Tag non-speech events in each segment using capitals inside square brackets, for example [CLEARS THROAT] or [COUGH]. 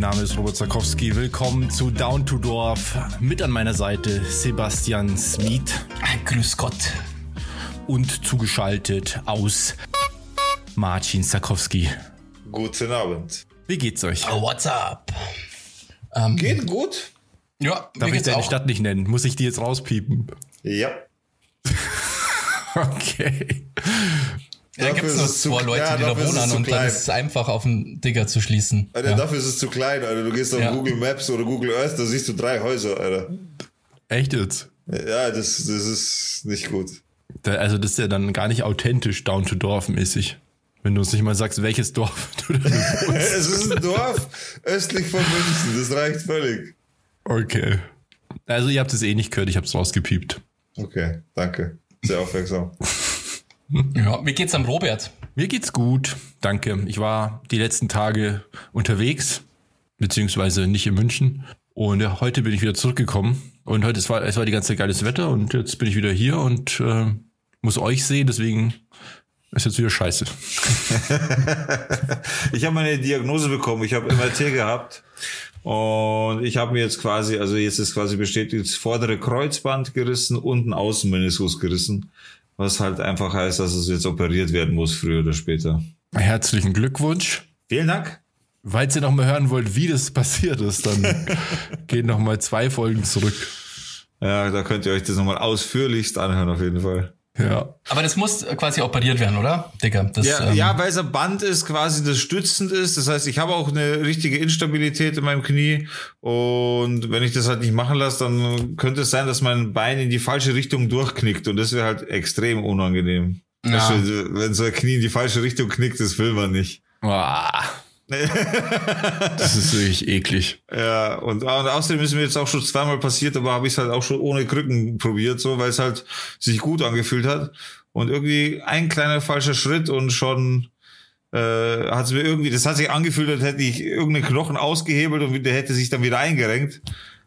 Mein Name ist Robert Zakowski. Willkommen zu Down to Dorf. Mit an meiner Seite Sebastian Smith. Grüß Gott. Und zugeschaltet aus Marcin Zakowski. Guten Abend. Wie geht's euch? Oh, what's up? Ähm, Geht gut. Ja, Darf ich deine auch. Stadt nicht nennen? Muss ich die jetzt rauspiepen? Ja. [LAUGHS] okay. Da gibt es nur zwei Leute, ja, die da wohnen und dann ist es einfach auf den Digger zu schließen. Alter, ja. dafür ist es zu klein, Alter. Du gehst auf ja. Google Maps oder Google Earth, da siehst du drei Häuser, Alter. Echt jetzt? Ja, das, das ist nicht gut. Da, also das ist ja dann gar nicht authentisch down to Dorf mäßig. Wenn du uns nicht mal sagst, welches Dorf [LAUGHS] du da wohnst. [LAUGHS] es ist ein Dorf östlich von München, das reicht völlig. Okay. Also ihr habt es eh nicht gehört, ich hab's rausgepiept. Okay, danke. Sehr aufmerksam. [LAUGHS] Ja, wie geht's am Robert? Mir geht's gut, danke. Ich war die letzten Tage unterwegs, beziehungsweise nicht in München. Und heute bin ich wieder zurückgekommen. Und heute es war es war die ganze Zeit geiles Wetter und jetzt bin ich wieder hier und äh, muss euch sehen. Deswegen ist jetzt wieder scheiße. [LAUGHS] ich habe meine Diagnose bekommen. Ich habe MRT gehabt und ich habe mir jetzt quasi, also jetzt ist quasi bestätigt, das vordere Kreuzband gerissen und ein Außenmeniskus gerissen was halt einfach heißt, dass es jetzt operiert werden muss, früher oder später. Herzlichen Glückwunsch. Vielen Dank. Falls ihr noch mal hören wollt, wie das passiert ist, dann [LAUGHS] geht noch mal zwei Folgen zurück. Ja, da könnt ihr euch das noch mal ausführlichst anhören, auf jeden Fall. Ja. Aber das muss quasi operiert werden, oder? Digga, das, ja, ähm ja, weil es ein Band ist, quasi das stützend ist. Das heißt, ich habe auch eine richtige Instabilität in meinem Knie. Und wenn ich das halt nicht machen lasse, dann könnte es sein, dass mein Bein in die falsche Richtung durchknickt. Und das wäre halt extrem unangenehm. Ja. wenn so ein Knie in die falsche Richtung knickt, das will man nicht. Boah. [LAUGHS] das ist wirklich eklig. Ja, und, und außerdem ist mir jetzt auch schon zweimal passiert, aber habe ich es halt auch schon ohne Krücken probiert, so, weil es halt sich gut angefühlt hat. Und irgendwie ein kleiner falscher Schritt und schon äh, hat es mir irgendwie, das hat sich angefühlt, als hätte ich irgendeinen Knochen ausgehebelt und der hätte sich dann wieder eingerenkt.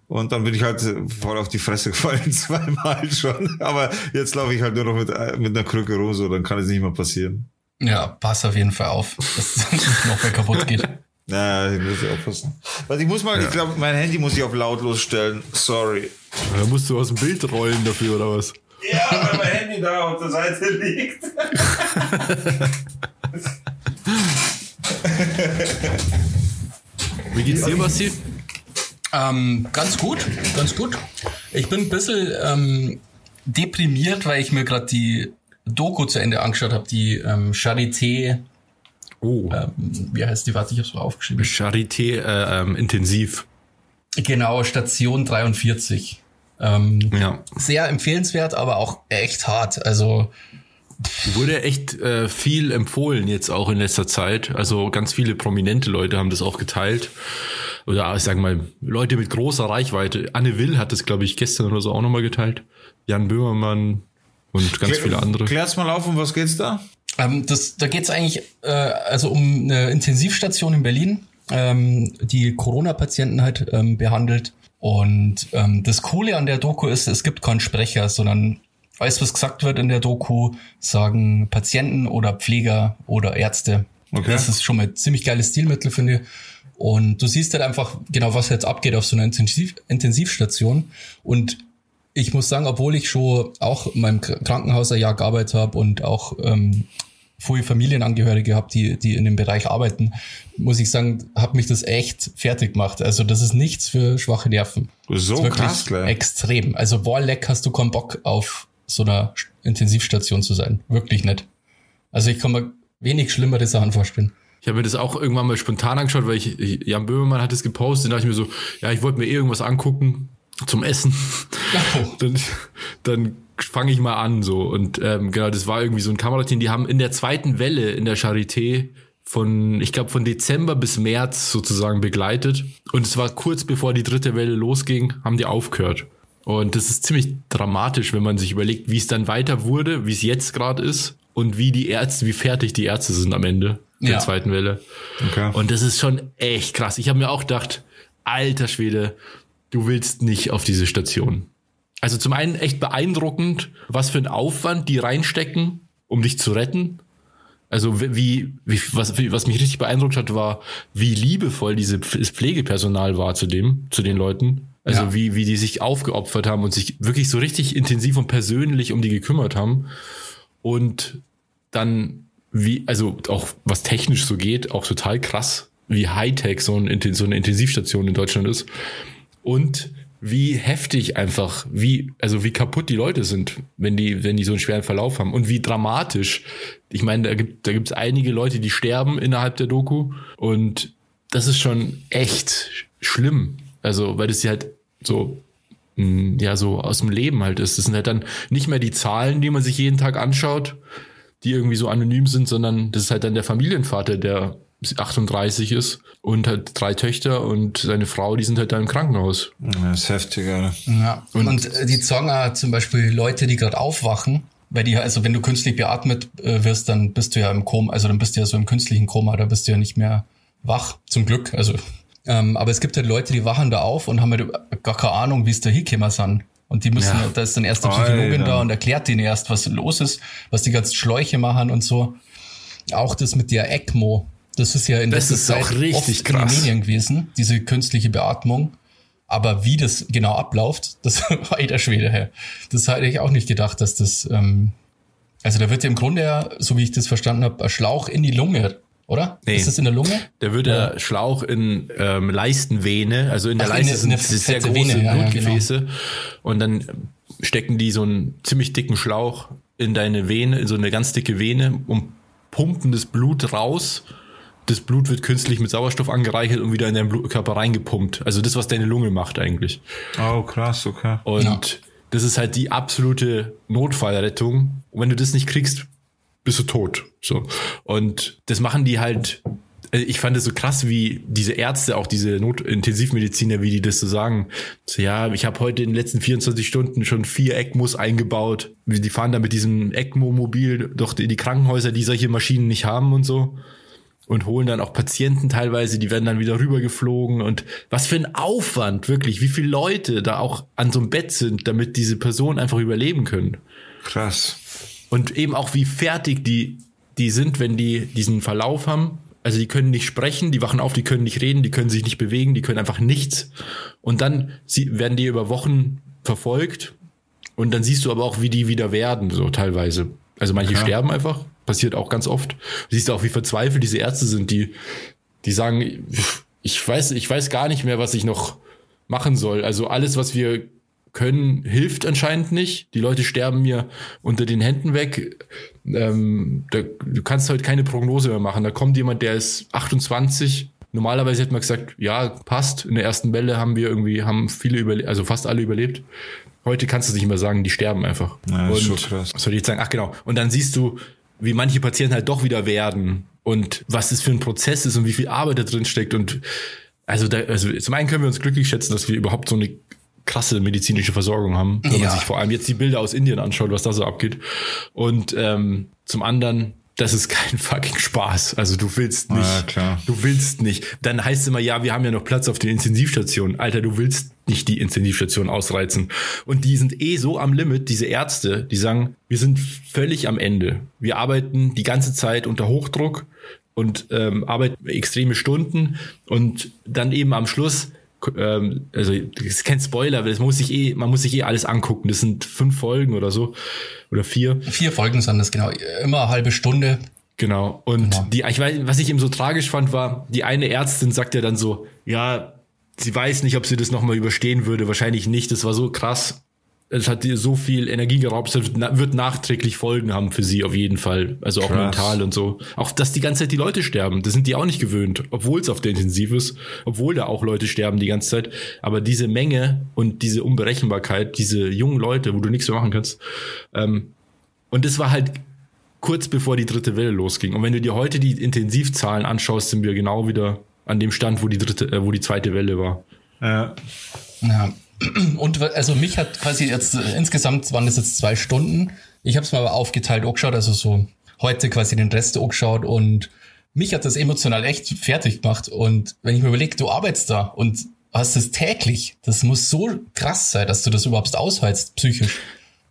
Und dann bin ich halt voll auf die Fresse gefallen, [LAUGHS] zweimal schon. Aber jetzt laufe ich halt nur noch mit, mit einer Krücke rum, so, dann kann es nicht mehr passieren. Ja, pass auf jeden Fall auf, dass es nicht noch mehr kaputt geht. Ja, ich muss aufpassen. Also ich muss mal, ja. ich glaube, mein Handy muss ich auf lautlos stellen. Sorry. Da musst du aus dem Bild rollen dafür, oder was? Ja, weil mein Handy da auf der Seite liegt. Wie geht's dir, Basti? Ähm, ganz gut, ganz gut. Ich bin ein bisschen ähm, deprimiert, weil ich mir gerade die Doku zu Ende angeschaut habe, die ähm, Charité. Oh. Ähm, wie heißt die? Warte, ich habe es mal aufgeschrieben. Charité äh, ähm, intensiv. Genau, Station 43. Ähm, ja. Sehr empfehlenswert, aber auch echt hart. Also Wurde echt äh, viel empfohlen jetzt auch in letzter Zeit. Also ganz viele prominente Leute haben das auch geteilt. Oder ich sage mal, Leute mit großer Reichweite. Anne Will hat das, glaube ich, gestern oder so auch nochmal geteilt. Jan Böhmermann, und ganz Klär, viele andere. Klär's mal auf, um was geht's da? Ähm, das, da geht's eigentlich äh, also um eine Intensivstation in Berlin, ähm, die Corona-Patienten halt ähm, behandelt. Und ähm, das Coole an der Doku ist, es gibt keinen Sprecher, sondern alles, was gesagt wird in der Doku, sagen Patienten oder Pfleger oder Ärzte. Okay. Das ist schon mal ein ziemlich geiles Stilmittel, finde ich. Und du siehst halt einfach genau, was jetzt abgeht auf so einer Intensiv Intensivstation. Und ich muss sagen, obwohl ich schon auch in meinem Krankenhaus ein Jahr gearbeitet habe und auch ähm, viele Familienangehörige habe, die, die in dem Bereich arbeiten, muss ich sagen, hat mich das echt fertig gemacht. Also das ist nichts für schwache Nerven. So krass, klar. Extrem. Also Warleck hast du keinen Bock auf so einer Intensivstation zu sein. Wirklich nicht. Also ich kann mir wenig schlimmere Sachen vorstellen. Ich habe mir das auch irgendwann mal spontan angeschaut, weil ich, Jan Böhmermann hat es gepostet, da dachte ich mir so, ja, ich wollte mir eh irgendwas angucken, zum Essen. Oh. [LAUGHS] dann dann fange ich mal an so und ähm, genau das war irgendwie so ein Kamerateam die haben in der zweiten Welle in der Charité von ich glaube von Dezember bis März sozusagen begleitet und es war kurz bevor die dritte Welle losging haben die aufgehört und das ist ziemlich dramatisch wenn man sich überlegt wie es dann weiter wurde wie es jetzt gerade ist und wie die Ärzte wie fertig die Ärzte sind am Ende der ja. zweiten Welle okay. und das ist schon echt krass ich habe mir auch gedacht alter Schwede du willst nicht auf diese Station. Also zum einen echt beeindruckend, was für ein Aufwand die reinstecken, um dich zu retten. Also wie, wie was, wie, was mich richtig beeindruckt hat, war, wie liebevoll dieses Pflegepersonal war zu dem, zu den Leuten. Also ja. wie, wie die sich aufgeopfert haben und sich wirklich so richtig intensiv und persönlich um die gekümmert haben. Und dann, wie, also auch was technisch so geht, auch total krass, wie Hightech so, ein, so eine Intensivstation in Deutschland ist. Und wie heftig einfach, wie, also wie kaputt die Leute sind, wenn die, wenn die so einen schweren Verlauf haben und wie dramatisch. Ich meine, da gibt, da gibt's einige Leute, die sterben innerhalb der Doku und das ist schon echt schlimm. Also, weil das ja halt so, mm, ja, so aus dem Leben halt ist. Das sind halt dann nicht mehr die Zahlen, die man sich jeden Tag anschaut, die irgendwie so anonym sind, sondern das ist halt dann der Familienvater, der 38 ist und hat drei Töchter und seine Frau, die sind halt da im Krankenhaus. Das ist heftig, Alter. Ja. Und, und die sagen auch zum Beispiel Leute, die gerade aufwachen, weil die, also wenn du künstlich beatmet äh, wirst, dann bist du ja im Koma, also dann bist du ja so im künstlichen Koma, da bist du ja nicht mehr wach, zum Glück. Also, ähm, aber es gibt halt Leute, die wachen da auf und haben halt gar keine Ahnung, wie es da hingekommen sind. Und die müssen, ja. da ist dann erst die Psychologin Alter. da und erklärt denen erst, was los ist, was die ganzen Schläuche machen und so. Auch das mit der ECMO, das ist ja in das letzter Zeit oft krass. in den Medien gewesen, diese künstliche Beatmung. Aber wie das genau abläuft, [LAUGHS] das war eh der Schwede her. Das hätte ich auch nicht gedacht, dass das, ähm, also da wird ja im Grunde ja, so wie ich das verstanden habe, ein Schlauch in die Lunge, oder? Nee. Ist das in der Lunge? Da wird der ja. Schlauch in ähm, Leistenvene, also in der Ach, Leiste sind sehr große Vene, ja, Blutgefäße. Ja, genau. Und dann stecken die so einen ziemlich dicken Schlauch in deine Vene, in so eine ganz dicke Vene und pumpen das Blut raus das Blut wird künstlich mit Sauerstoff angereichert und wieder in deinen Körper reingepumpt. Also das, was deine Lunge macht eigentlich. Oh, krass, okay. Und ja. das ist halt die absolute Notfallrettung. Und wenn du das nicht kriegst, bist du tot. So. Und das machen die halt. Äh, ich fand es so krass, wie diese Ärzte, auch diese Notintensivmediziner, wie die das so sagen. So, ja, ich habe heute in den letzten 24 Stunden schon vier ECMOs eingebaut. Die fahren da mit diesem ECMO-Mobil doch in die Krankenhäuser, die solche Maschinen nicht haben und so und holen dann auch Patienten teilweise, die werden dann wieder rübergeflogen und was für ein Aufwand wirklich, wie viele Leute da auch an so einem Bett sind, damit diese Personen einfach überleben können. Krass. Und eben auch wie fertig die die sind, wenn die diesen Verlauf haben. Also die können nicht sprechen, die wachen auf, die können nicht reden, die können sich nicht bewegen, die können einfach nichts. Und dann sie, werden die über Wochen verfolgt und dann siehst du aber auch, wie die wieder werden, so teilweise. Also manche ja. sterben einfach passiert auch ganz oft. Du siehst auch, wie verzweifelt diese Ärzte sind, die, die sagen, ich weiß, ich weiß gar nicht mehr, was ich noch machen soll. Also alles, was wir können, hilft anscheinend nicht. Die Leute sterben mir unter den Händen weg. Ähm, da, du kannst halt keine Prognose mehr machen. Da kommt jemand, der ist 28. Normalerweise hätte man gesagt, ja, passt. In der ersten Welle haben wir irgendwie, haben viele überlebt, also fast alle überlebt. Heute kannst du nicht mehr sagen, die sterben einfach. Ja, das Und, ist schon krass. Was soll ich jetzt sagen? Ach genau. Und dann siehst du, wie manche Patienten halt doch wieder werden und was das für ein Prozess ist und wie viel Arbeit da drin steckt und also, da, also zum einen können wir uns glücklich schätzen, dass wir überhaupt so eine krasse medizinische Versorgung haben, wenn ja. man sich vor allem jetzt die Bilder aus Indien anschaut, was da so abgeht. Und ähm, zum anderen das ist kein fucking Spaß. Also du willst nicht. Ja, klar. Du willst nicht. Dann heißt es immer, ja, wir haben ja noch Platz auf den Intensivstationen. Alter, du willst nicht die Intensivstation ausreizen. Und die sind eh so am Limit, diese Ärzte, die sagen, wir sind völlig am Ende. Wir arbeiten die ganze Zeit unter Hochdruck und ähm, arbeiten extreme Stunden und dann eben am Schluss ähm, also das ist kein Spoiler, aber das muss sich eh, man muss sich eh alles angucken. Das sind fünf Folgen oder so. Oder vier. Vier Folgen sind das, genau. Immer eine halbe Stunde. Genau. Und genau. die, ich weiß, was ich eben so tragisch fand, war, die eine Ärztin sagt ja dann so, ja, sie weiß nicht, ob sie das nochmal überstehen würde. Wahrscheinlich nicht. Das war so krass es hat dir so viel Energie geraubt, es wird nachträglich Folgen haben für sie auf jeden Fall. Also auch Krass. mental und so. Auch, dass die ganze Zeit die Leute sterben, das sind die auch nicht gewöhnt, obwohl es auf der Intensiv ist, obwohl da auch Leute sterben die ganze Zeit. Aber diese Menge und diese Unberechenbarkeit, diese jungen Leute, wo du nichts mehr machen kannst. Ähm, und das war halt kurz bevor die dritte Welle losging. Und wenn du dir heute die Intensivzahlen anschaust, sind wir genau wieder an dem Stand, wo die dritte, äh, wo die zweite Welle war. Ja. Ja, und also mich hat quasi jetzt äh, insgesamt waren es jetzt zwei Stunden. Ich habe es mal aber aufgeteilt angeschaut, also so heute quasi den Rest angeschaut und mich hat das emotional echt fertig gemacht. Und wenn ich mir überlege, du arbeitest da und hast es täglich, das muss so krass sein, dass du das überhaupt aushältst, psychisch.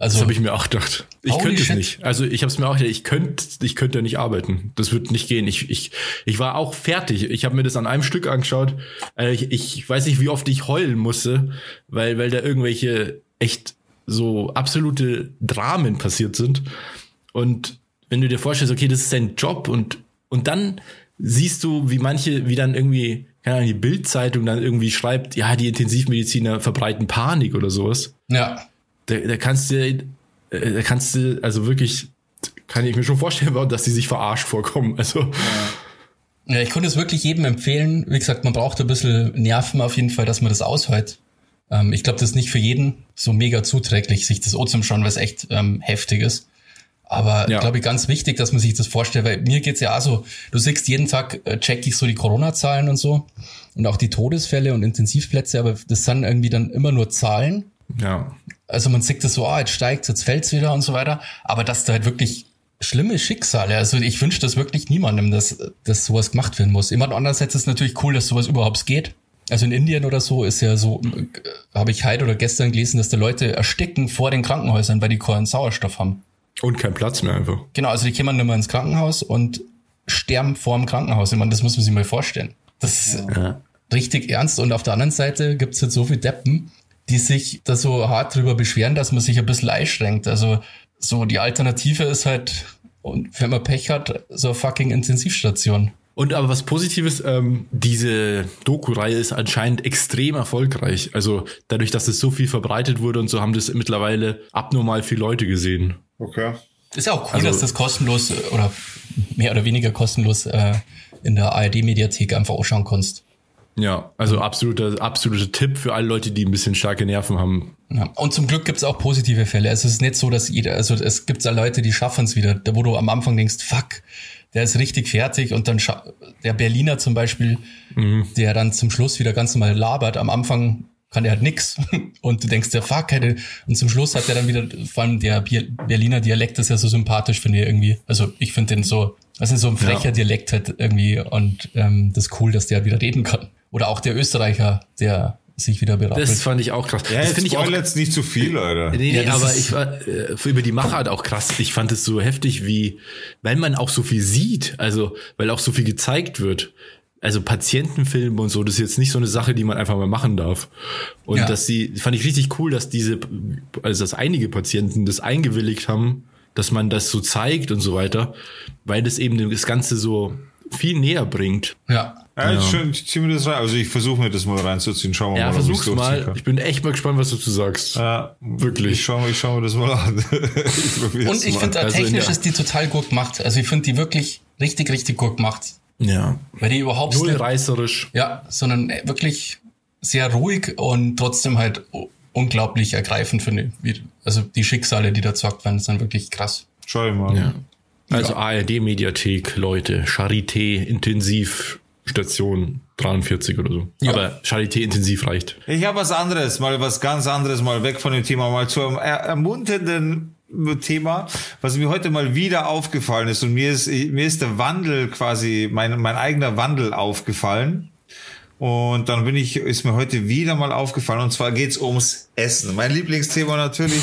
Also, Das habe ich mir auch gedacht. Ich könnte es nicht. Also ich habe es mir auch gedacht, ich könnte ich könnte ja nicht arbeiten. Das wird nicht gehen. Ich, ich, ich war auch fertig. Ich habe mir das an einem Stück angeschaut. Äh, Ich, ich weiß nicht, wie oft ich heulen musste, weil, weil da irgendwelche echt so absolute Dramen passiert sind. Und wenn du dir vorstellst, okay, das ist dein Job und, und dann siehst du, wie manche, wie dann irgendwie, keine Ahnung, die Bildzeitung dann irgendwie schreibt, ja, die Intensivmediziner verbreiten Panik oder sowas ja. Da, da kannst du, äh, da kannst du, also wirklich, kann ich mir schon vorstellen, dass die sich verarscht vorkommen. Also, Ja, ich könnte es wirklich jedem empfehlen. Wie gesagt, man braucht ein bisschen Nerven auf jeden Fall, dass man das aushält. Ähm, ich glaube, das ist nicht für jeden so mega zuträglich, sich das O zu schauen, weil es echt ähm, heftig ist. Aber Ja. glaube ich, ganz wichtig, dass man sich das vorstellt, weil mir geht's ja auch so, du siehst jeden Tag, äh, check ich so die Corona-Zahlen und so und auch die Todesfälle und Intensivplätze, aber das sind irgendwie dann immer nur Zahlen. ja. Also man sieht das so, ah, jetzt steigt jetzt fällt's wieder und so weiter. Aber dass da halt wirklich schlimme Schicksale, also ich wünsche das wirklich niemandem, dass, dass sowas gemacht werden muss. Immer andererseits ist es natürlich cool, dass sowas überhaupt geht. Also in Indien oder so ist ja so, äh, habe ich heute oder gestern gelesen, dass da Leute ersticken vor den Krankenhäusern, weil die keinen Sauerstoff haben. Und kein Platz mehr einfach. Genau, also die kommen nicht mehr ins Krankenhaus und sterben vor dem Krankenhaus. Ich meine, das muss man sich mal vorstellen. Das ist Ja. richtig ernst. Und auf der anderen Seite gibt's jetzt so viele Deppen, die sich da so hart drüber beschweren, dass man sich ein bisschen einschränkt. Also so die Alternative ist halt, und wenn man Pech hat, so eine fucking Intensivstation. Und aber was Positives, ähm, diese Doku-Reihe ist anscheinend extrem erfolgreich. Also dadurch, dass es so viel verbreitet wurde und so, haben das mittlerweile abnormal viele Leute gesehen. Okay. Ist ja auch cool, Also- dass das kostenlos oder mehr oder weniger kostenlos äh, in der ARD-Mediathek einfach ausschauen kannst. Ja, also absoluter, absoluter Tipp für alle Leute, die ein bisschen starke Nerven haben. Ja. Und zum Glück gibt's auch positive Fälle. Also es ist nicht so, dass jeder, also es gibt ja Leute, die schaffen es wieder, da wo du am Anfang denkst, fuck, der ist richtig fertig und dann scha- der Berliner zum Beispiel, der dann zum Schluss wieder ganz normal labert, am Anfang kann der halt nix [LAUGHS] und du denkst dir, fuck, hätte, und zum Schluss hat er dann wieder, vor allem der Berliner Dialekt ist ja so sympathisch, finde ich irgendwie. Also ich finde den so, ist so ein frecher Ja. Dialekt halt irgendwie und ähm, das ist cool, dass der halt wieder reden kann. Oder auch der Österreicher, der sich wieder berappelt. Das fand ich auch krass. Ja, das finde ich auch jetzt nicht zu viel, Alter. Nee, nee, Ja, aber ich war äh, über die Machart auch krass. Ich fand es so heftig, wie, weil man auch so viel sieht, also weil auch so viel gezeigt wird. Also Patientenfilme und so, das ist jetzt nicht so eine Sache, die man einfach mal machen darf. Und Ja. dass sie, fand ich richtig cool, dass diese, also dass einige Patienten das eingewilligt haben, dass man das so zeigt und so weiter, weil das eben das Ganze so viel näher bringt. ja. Ja, ja. Schön, ich zieh mir das rein. Also ich versuche mir das mal reinzuziehen. Schauen wir Ja, mal, ich's versuch's durchziehen mal. kann. Ich bin echt mal gespannt, was du dazu sagst. Ja, Wirklich. Ich schaue ich schau mir das mal an. [LAUGHS] ich Und ich finde, Also in technisch ist die total gut gemacht. Also ich finde die wirklich richtig, richtig gut gemacht. Ja. Weil die überhaupt Null nicht, reißerisch. ja, sondern wirklich sehr ruhig und trotzdem halt unglaublich ergreifend finde ich. Also die Schicksale, die da zockt werden, sind wirklich krass. Schau ich mal. Ja. Also ARD-Mediathek, Leute, Charité Intensivstation 43 oder so. Ja. Aber Charité Intensiv reicht. Ich habe was anderes, mal was ganz anderes, mal weg von dem Thema, mal zu einem er ermunternden Thema, was mir heute mal wieder aufgefallen ist und mir ist mir ist der Wandel quasi mein mein eigener Wandel aufgefallen. Und dann bin ich, ist mir heute wieder mal aufgefallen, und zwar geht's ums Essen. Mein Lieblingsthema natürlich,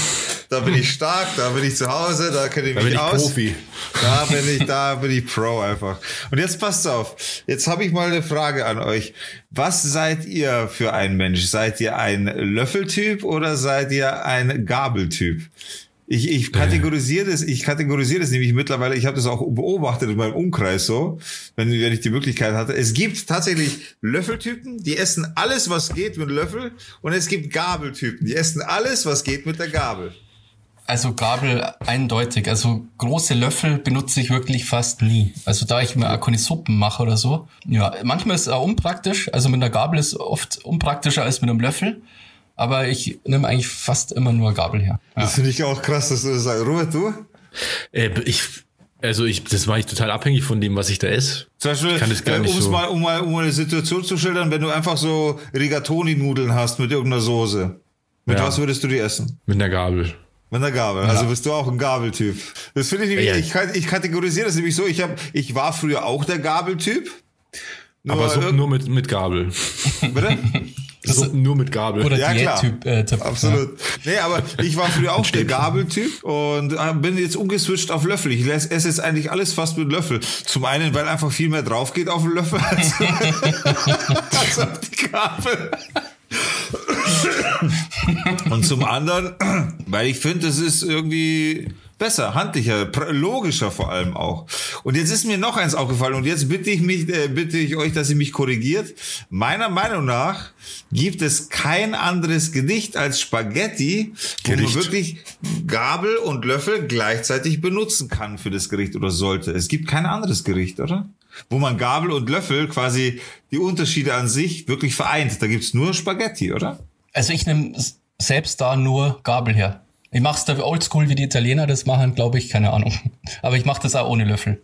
da bin ich stark, da bin ich zu Hause, da kenne ich Da mich bin ich aus. Profi. Da bin ich, da bin ich Pro einfach. Und jetzt passt auf. Jetzt habe ich mal eine Frage an euch. Was seid ihr für ein Mensch? Seid ihr ein Löffeltyp oder seid ihr ein Gabeltyp? Ich, ich kategorisiere das, ich kategorisiere das nämlich mittlerweile, ich habe das auch beobachtet in meinem Umkreis so, wenn, wenn ich die Möglichkeit hatte. Es gibt tatsächlich Löffeltypen, die essen alles, was geht mit Löffel und es gibt Gabeltypen, die essen alles, was geht mit der Gabel. Also Gabel eindeutig. Also große Löffel benutze ich wirklich fast nie. Also da ich mir auch keine Suppen mache oder so. Ja, manchmal ist es auch unpraktisch. Also mit einer Gabel ist oft unpraktischer als mit einem Löffel. Aber ich nehme eigentlich fast immer nur Gabel her. Ja. Das finde ich auch krass, dass du das sagst. Robert, du? Äh, ich, also ich, das mache ich total abhängig von dem, was ich da esse. Zum Beispiel, kann das gar äh, nicht so- mal, um mal, um mal eine Situation zu schildern, wenn du einfach so Rigatoni-Nudeln hast mit irgendeiner Soße. Mit Ja. was würdest du die essen? Mit einer Gabel. Mit einer Gabel. Also bist du auch ein Gabeltyp. Das finde ich nämlich, Ja. ich, ich kategorisiere das nämlich so, ich hab, ich war früher auch der Gabeltyp. Nur Aber so, nur mit, mit Gabel. Bitte? [LAUGHS] So, nur mit Gabel. Oder Ja, klar. Diät-Typ. Äh, Absolut. Nee, aber ich war früher auch der Gabeltyp und äh, bin jetzt umgeswitcht auf Löffel. Ich esse esse jetzt eigentlich alles fast mit Löffel. Zum einen, weil einfach viel mehr drauf geht auf den Löffel [LAUGHS] als, [LAUGHS] als auf die Gabel. Und zum anderen, weil ich finde, es ist irgendwie besser, handlicher, logischer vor allem auch. Und jetzt ist mir noch eins aufgefallen und jetzt bitte ich mich, äh, bitte ich euch, dass ihr mich korrigiert. Meiner Meinung nach gibt es kein anderes Gedicht als Spaghetti, wo man Gericht. wirklich Gabel und Löffel gleichzeitig benutzen kann für das Gericht oder sollte. Es gibt kein anderes Gericht, oder? Wo man Gabel und Löffel quasi die Unterschiede an sich wirklich vereint. Da gibt's nur Spaghetti, oder? Also ich nehme selbst da nur Gabel her. Ich mache es da oldschool, wie die Italiener das machen, glaube ich, keine Ahnung. [LAUGHS] Aber ich mache das auch ohne Löffel.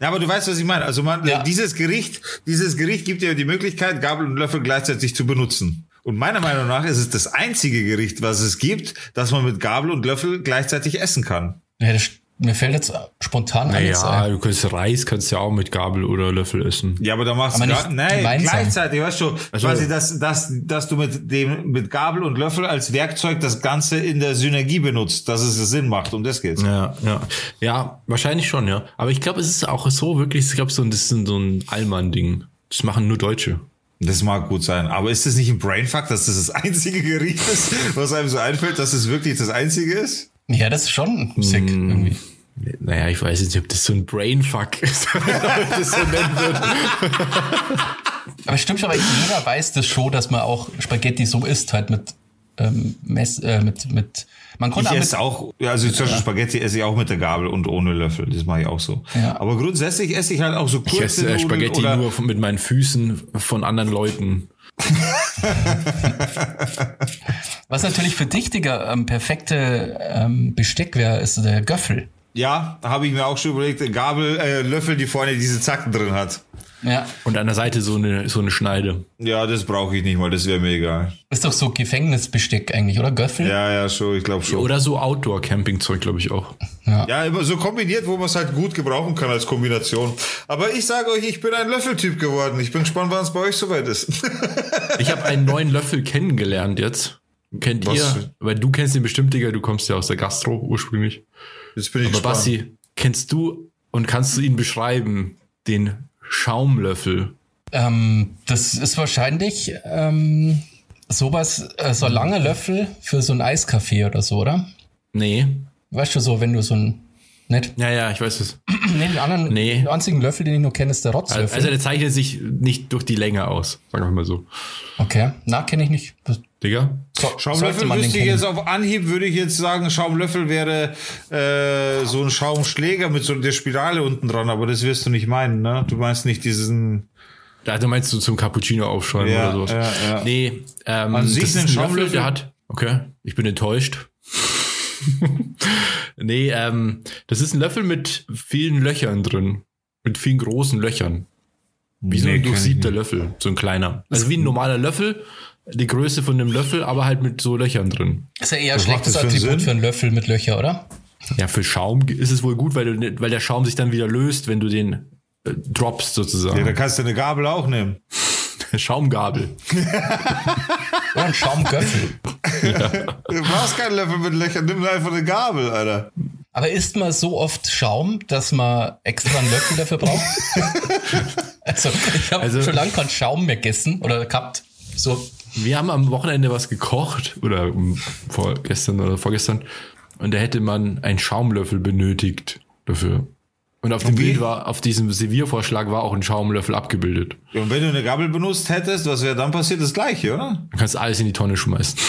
Ja, aber du weißt, was ich meine. Also man, Ja. dieses Gericht, dieses Gericht gibt dir die Möglichkeit, Gabel und Löffel gleichzeitig zu benutzen. Und meiner Meinung nach ist es das einzige Gericht, was es gibt, dass man mit Gabel und Löffel gleichzeitig essen kann. Ja, das, mir fällt jetzt spontan alles Naja, ein. du kannst Reis kannst ja auch mit Gabel oder Löffel essen. Ja, aber da machst Aber du nicht nein, gleichzeitig, weißt du, Also- quasi, dass, dass, dass du mit dem, mit Gabel und Löffel als Werkzeug das Ganze in der Synergie benutzt, dass es Sinn macht. Um das geht's. Ja, ja. Ja, wahrscheinlich schon, ja. Aber ich glaube, es ist auch so wirklich, ich glaube, so, ein- das ist so ein Allmann-Ding. Das machen nur Deutsche. Das mag gut sein. Aber ist das nicht ein Brainfuck, dass das das einzige Gericht ist, was einem so einfällt, dass es wirklich das einzige ist? Ja, das ist schon sick Mm. irgendwie. Naja, ich weiß jetzt nicht, ob das so ein Brainfuck [LAUGHS] ist, ob ich das so nennen würde. Aber stimmt schon, aber jeder weiß das schon, dass man auch Spaghetti so isst, halt mit, ähm, Mess, äh, mit, mit, man Ich konnte auch mit, esse auch, ja, also zum Beispiel Spaghetti esse ich auch mit der Gabel und ohne Löffel. Das mache ich auch so. Ja. Aber grundsätzlich esse ich halt auch so kurze Ich esse äh, Nudeln Spaghetti oder nur von, mit meinen Füßen von anderen Leuten. Was natürlich für dich, Digga, ähm, perfekte ähm, Besteck wäre, ist der Göffel. Ja, habe ich mir auch schon überlegt, Gabel, äh, Löffel, die vorne diese Zacken drin hat. Ja, Und an der Seite so eine, so eine Schneide. Ja, das brauche ich nicht mal, das wäre mir egal. ist doch so Gefängnisbesteck eigentlich, oder? Göffel? Ja, ja, schon, ich glaube schon. Oder so Outdoor-Camping-Zeug, glaube ich auch. Ja, immer so kombiniert, wo man es halt gut gebrauchen kann als Kombination. Aber ich sage euch, ich bin ein Löffeltyp geworden. Ich bin gespannt, wann es bei euch soweit ist. [LAUGHS] Ich habe einen neuen Löffel kennengelernt jetzt. Kennt Was ihr? Weil du kennst den bestimmt, Digga. Du kommst ja aus der Gastro ursprünglich. Jetzt bin ich Aber gespannt. Basti, kennst du und kannst du ihn beschreiben? Den Schaumlöffel. Ähm, das ist wahrscheinlich ähm, sowas, äh, so ein langer Löffel für so ein Eiskaffee oder so, oder? Nee. Weißt du so, wenn du so ein nicht? Ja, ja, ich weiß es. [CLEARS THROAT] Nee, den anderen, Nee. den einzigen Löffel, den ich nur kenne, ist der Rotzlöffel. Also der zeichnet sich nicht durch die Länge aus. Sagen wir mal so. okay, na, kenne ich nicht. Digga? So, Schaumlöffel man den wüsste ich jetzt auf Anhieb, würde ich jetzt sagen, Schaumlöffel wäre äh, so ein Schaumschläger mit so der Spirale unten dran, aber das wirst du nicht meinen, ne? Du meinst nicht diesen. Ja, du meinst du zum Cappuccino aufschäumen Ja, oder sowas? ja, ja. Nee, ähm, An sich das ist einen ein Löffel, Schaumlöffel? der hat. Okay, ich bin enttäuscht. [LAUGHS] nee, ähm, das ist ein Löffel mit vielen Löchern drin. Mit vielen großen Löchern. Wie so ein durchsiebter. Löffel. So ein kleiner. Also wie ein normaler Löffel. Die Größe von dem Löffel, aber halt mit so Löchern drin. Ist ja eher ein schlechtes Attribut Sinn? für einen Löffel mit Löcher, oder? Ja, für Schaum ist es wohl gut, weil, du, nicht- weil der Schaum sich dann wieder löst, wenn du den äh, droppst sozusagen. Ja, da kannst du eine Gabel auch nehmen. Schaumgabel. Oder ein Schaumgöffel. Du brauchst keinen Löffel mit Löchern, nimm einfach eine Gabel, Alter. Aber isst man so oft Schaum, dass man extra einen Löffel dafür braucht? also, ich habe Also- schon lange keinen Schaum mehr gegessen oder gehabt. So, Wir haben am Wochenende was gekocht oder vorgestern oder vorgestern und da hätte man einen Schaumlöffel benötigt dafür. Und auf dem? Bild war, auf diesem Serviervorschlag war auch ein Schaumlöffel abgebildet. Und wenn du eine Gabel benutzt hättest, was wäre dann passiert? Das gleiche, oder? Du kannst alles in die Tonne schmeißen. [LAUGHS]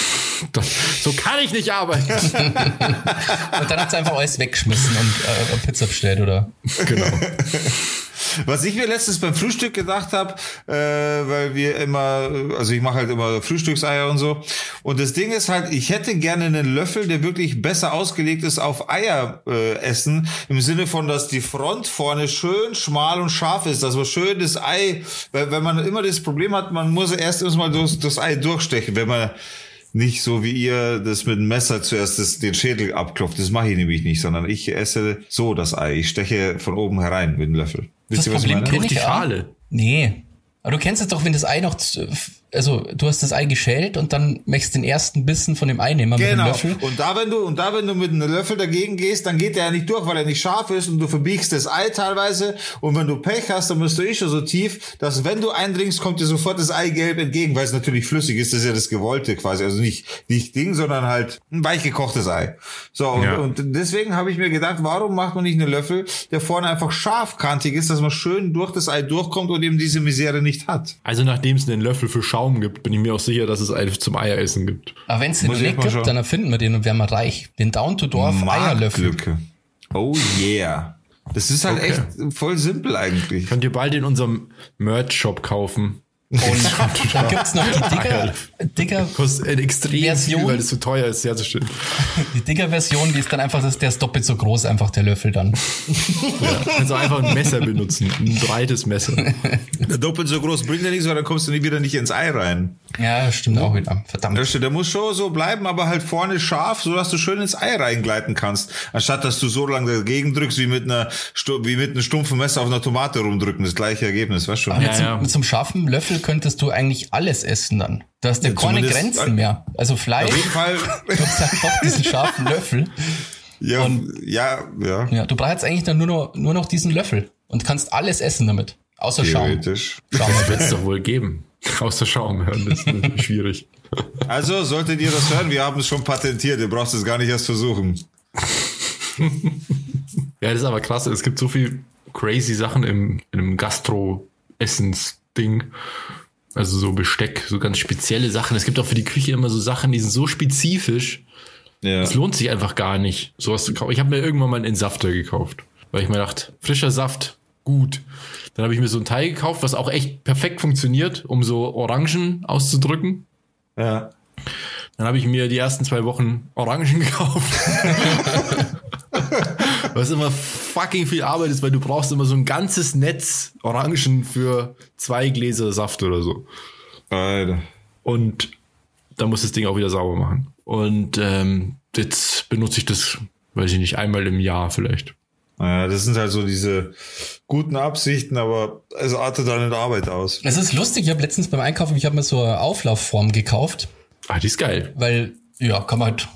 Das, so kann ich nicht arbeiten. [LAUGHS] und dann hat sie einfach alles weggeschmissen und äh, Pizza bestellt, oder? genau. [LAUGHS] Was ich mir letztens beim Frühstück gedacht habe, äh, weil wir immer, also ich mache halt immer Frühstückseier und so. Und das Ding ist halt, ich hätte gerne einen Löffel, der wirklich besser ausgelegt ist auf Eier äh, essen. Im Sinne von, dass die Front vorne schön schmal und scharf ist, dass man schön das Ei, weil wenn man immer das Problem hat, man muss erst erstmal das, das Ei durchstechen, wenn man nicht so wie ihr das mit dem Messer zuerst das, den Schädel abklopft. Das mache ich nämlich nicht, sondern ich esse so das Ei. Ich steche von oben herein mit dem Löffel. Wisst Das ihr, was ich Problem meine? kenn Durch die ich. Schale. Nee. Aber du kennst es doch, wenn das Ei noch zu- also du hast das Ei geschält und dann möchtest den ersten Bissen von dem Ei nehmen mit dem Genau. Löffel. Und da, wenn du, und da, wenn du mit einem Löffel dagegen gehst, dann geht der ja nicht durch, weil er nicht scharf ist und du verbiegst das Ei teilweise. Und wenn du Pech hast, dann bist du eh schon so tief, dass wenn du eindringst, kommt dir sofort das Eigelb entgegen, weil es natürlich flüssig ist. Das ist ja das Gewollte quasi. Also nicht, nicht Ding, sondern halt ein weich gekochtes Ei. So, und, Ja. und deswegen habe ich mir gedacht, warum macht man nicht einen Löffel, der vorne einfach scharfkantig ist, dass man schön durch das Ei durchkommt und eben diese Misere nicht hat. Also nachdem es einen Löffel für Schaum gibt, bin ich mir auch sicher, dass es einen zum Eieressen gibt. Aber wenn es den nicht gibt, schauen. dann erfinden wir den und werden wir reich. Den Down-to-Dorf Eierlöffel. Marktlücke. Oh yeah. Das ist halt Okay. echt voll simpel eigentlich. Könnt ihr bald in unserem Merch-Shop kaufen. Und [LAUGHS] dann gibt's noch die Dicker, Dicker, Kostet extrem Version? viel, weil es so teuer ist herzustellen. die Dicker-Version, die ist dann einfach, der ist doppelt so groß, einfach der Löffel dann. Ja. Kannst du einfach ein Messer benutzen. Ein breites Messer. Doppelt so groß bringt ja nichts, weil dann kommst du nie wieder nicht ins Ei rein. Ja, stimmt auch wieder. Verdammt. Das stimmt, der muss schon so bleiben, aber halt vorne scharf, so dass du schön ins Ei reingleiten kannst. Anstatt dass du so lange dagegen drückst, wie mit einer, wie mit einem stumpfen Messer auf einer Tomate rumdrücken. Das gleiche Ergebnis, weißt du schon? mit, Ja, so, ja. mit so einem scharfen Löffel könntest du eigentlich alles essen dann. Da hast du Ja, keine Grenzen mehr. Also Fleisch, Auf jeden Fall, du hast einfach diesen scharfen Löffel. ja, ja, ja, Ja, du brauchst eigentlich dann nur noch, nur noch diesen Löffel und kannst alles essen damit. Außer Schaum. theoretisch. Schaum. Das wird es doch wohl geben. [LAUGHS] Außer Schaum hören, das ist natürlich schwierig. Also, solltet ihr das hören, wir haben es schon patentiert, ihr braucht es gar nicht erst versuchen. Ja, das ist aber krass. Es gibt so viel crazy Sachen im, in einem Gastro-Essens-Ding. Also so Besteck, so ganz spezielle Sachen. Es gibt auch für die Küche immer so Sachen, die sind so spezifisch. Ja. Es lohnt sich einfach gar nicht, sowas zu kaufen. Ich habe mir irgendwann mal einen Entsafter gekauft, weil ich mir dachte, frischer Saft, gut. Dann habe ich mir so ein Teil gekauft, was auch echt perfekt funktioniert, um so Orangen auszudrücken. ja. Dann habe ich mir die ersten zwei Wochen Orangen [LAUGHS] gekauft. Was immer fucking viel Arbeit ist, weil du brauchst immer so ein ganzes Netz Orangen für zwei Gläser Saft oder so. Alter. Und dann muss das Ding auch wieder sauber machen. Und ähm, jetzt benutze ich das, weiß ich nicht, einmal im Jahr vielleicht. Ja, das sind halt so diese guten Absichten, aber es artet dann in der Arbeit aus. Es ist lustig, ich habe letztens beim Einkaufen, ich habe mir so eine Auflaufform gekauft, Ah, die ist geil. weil, ja, kann man halt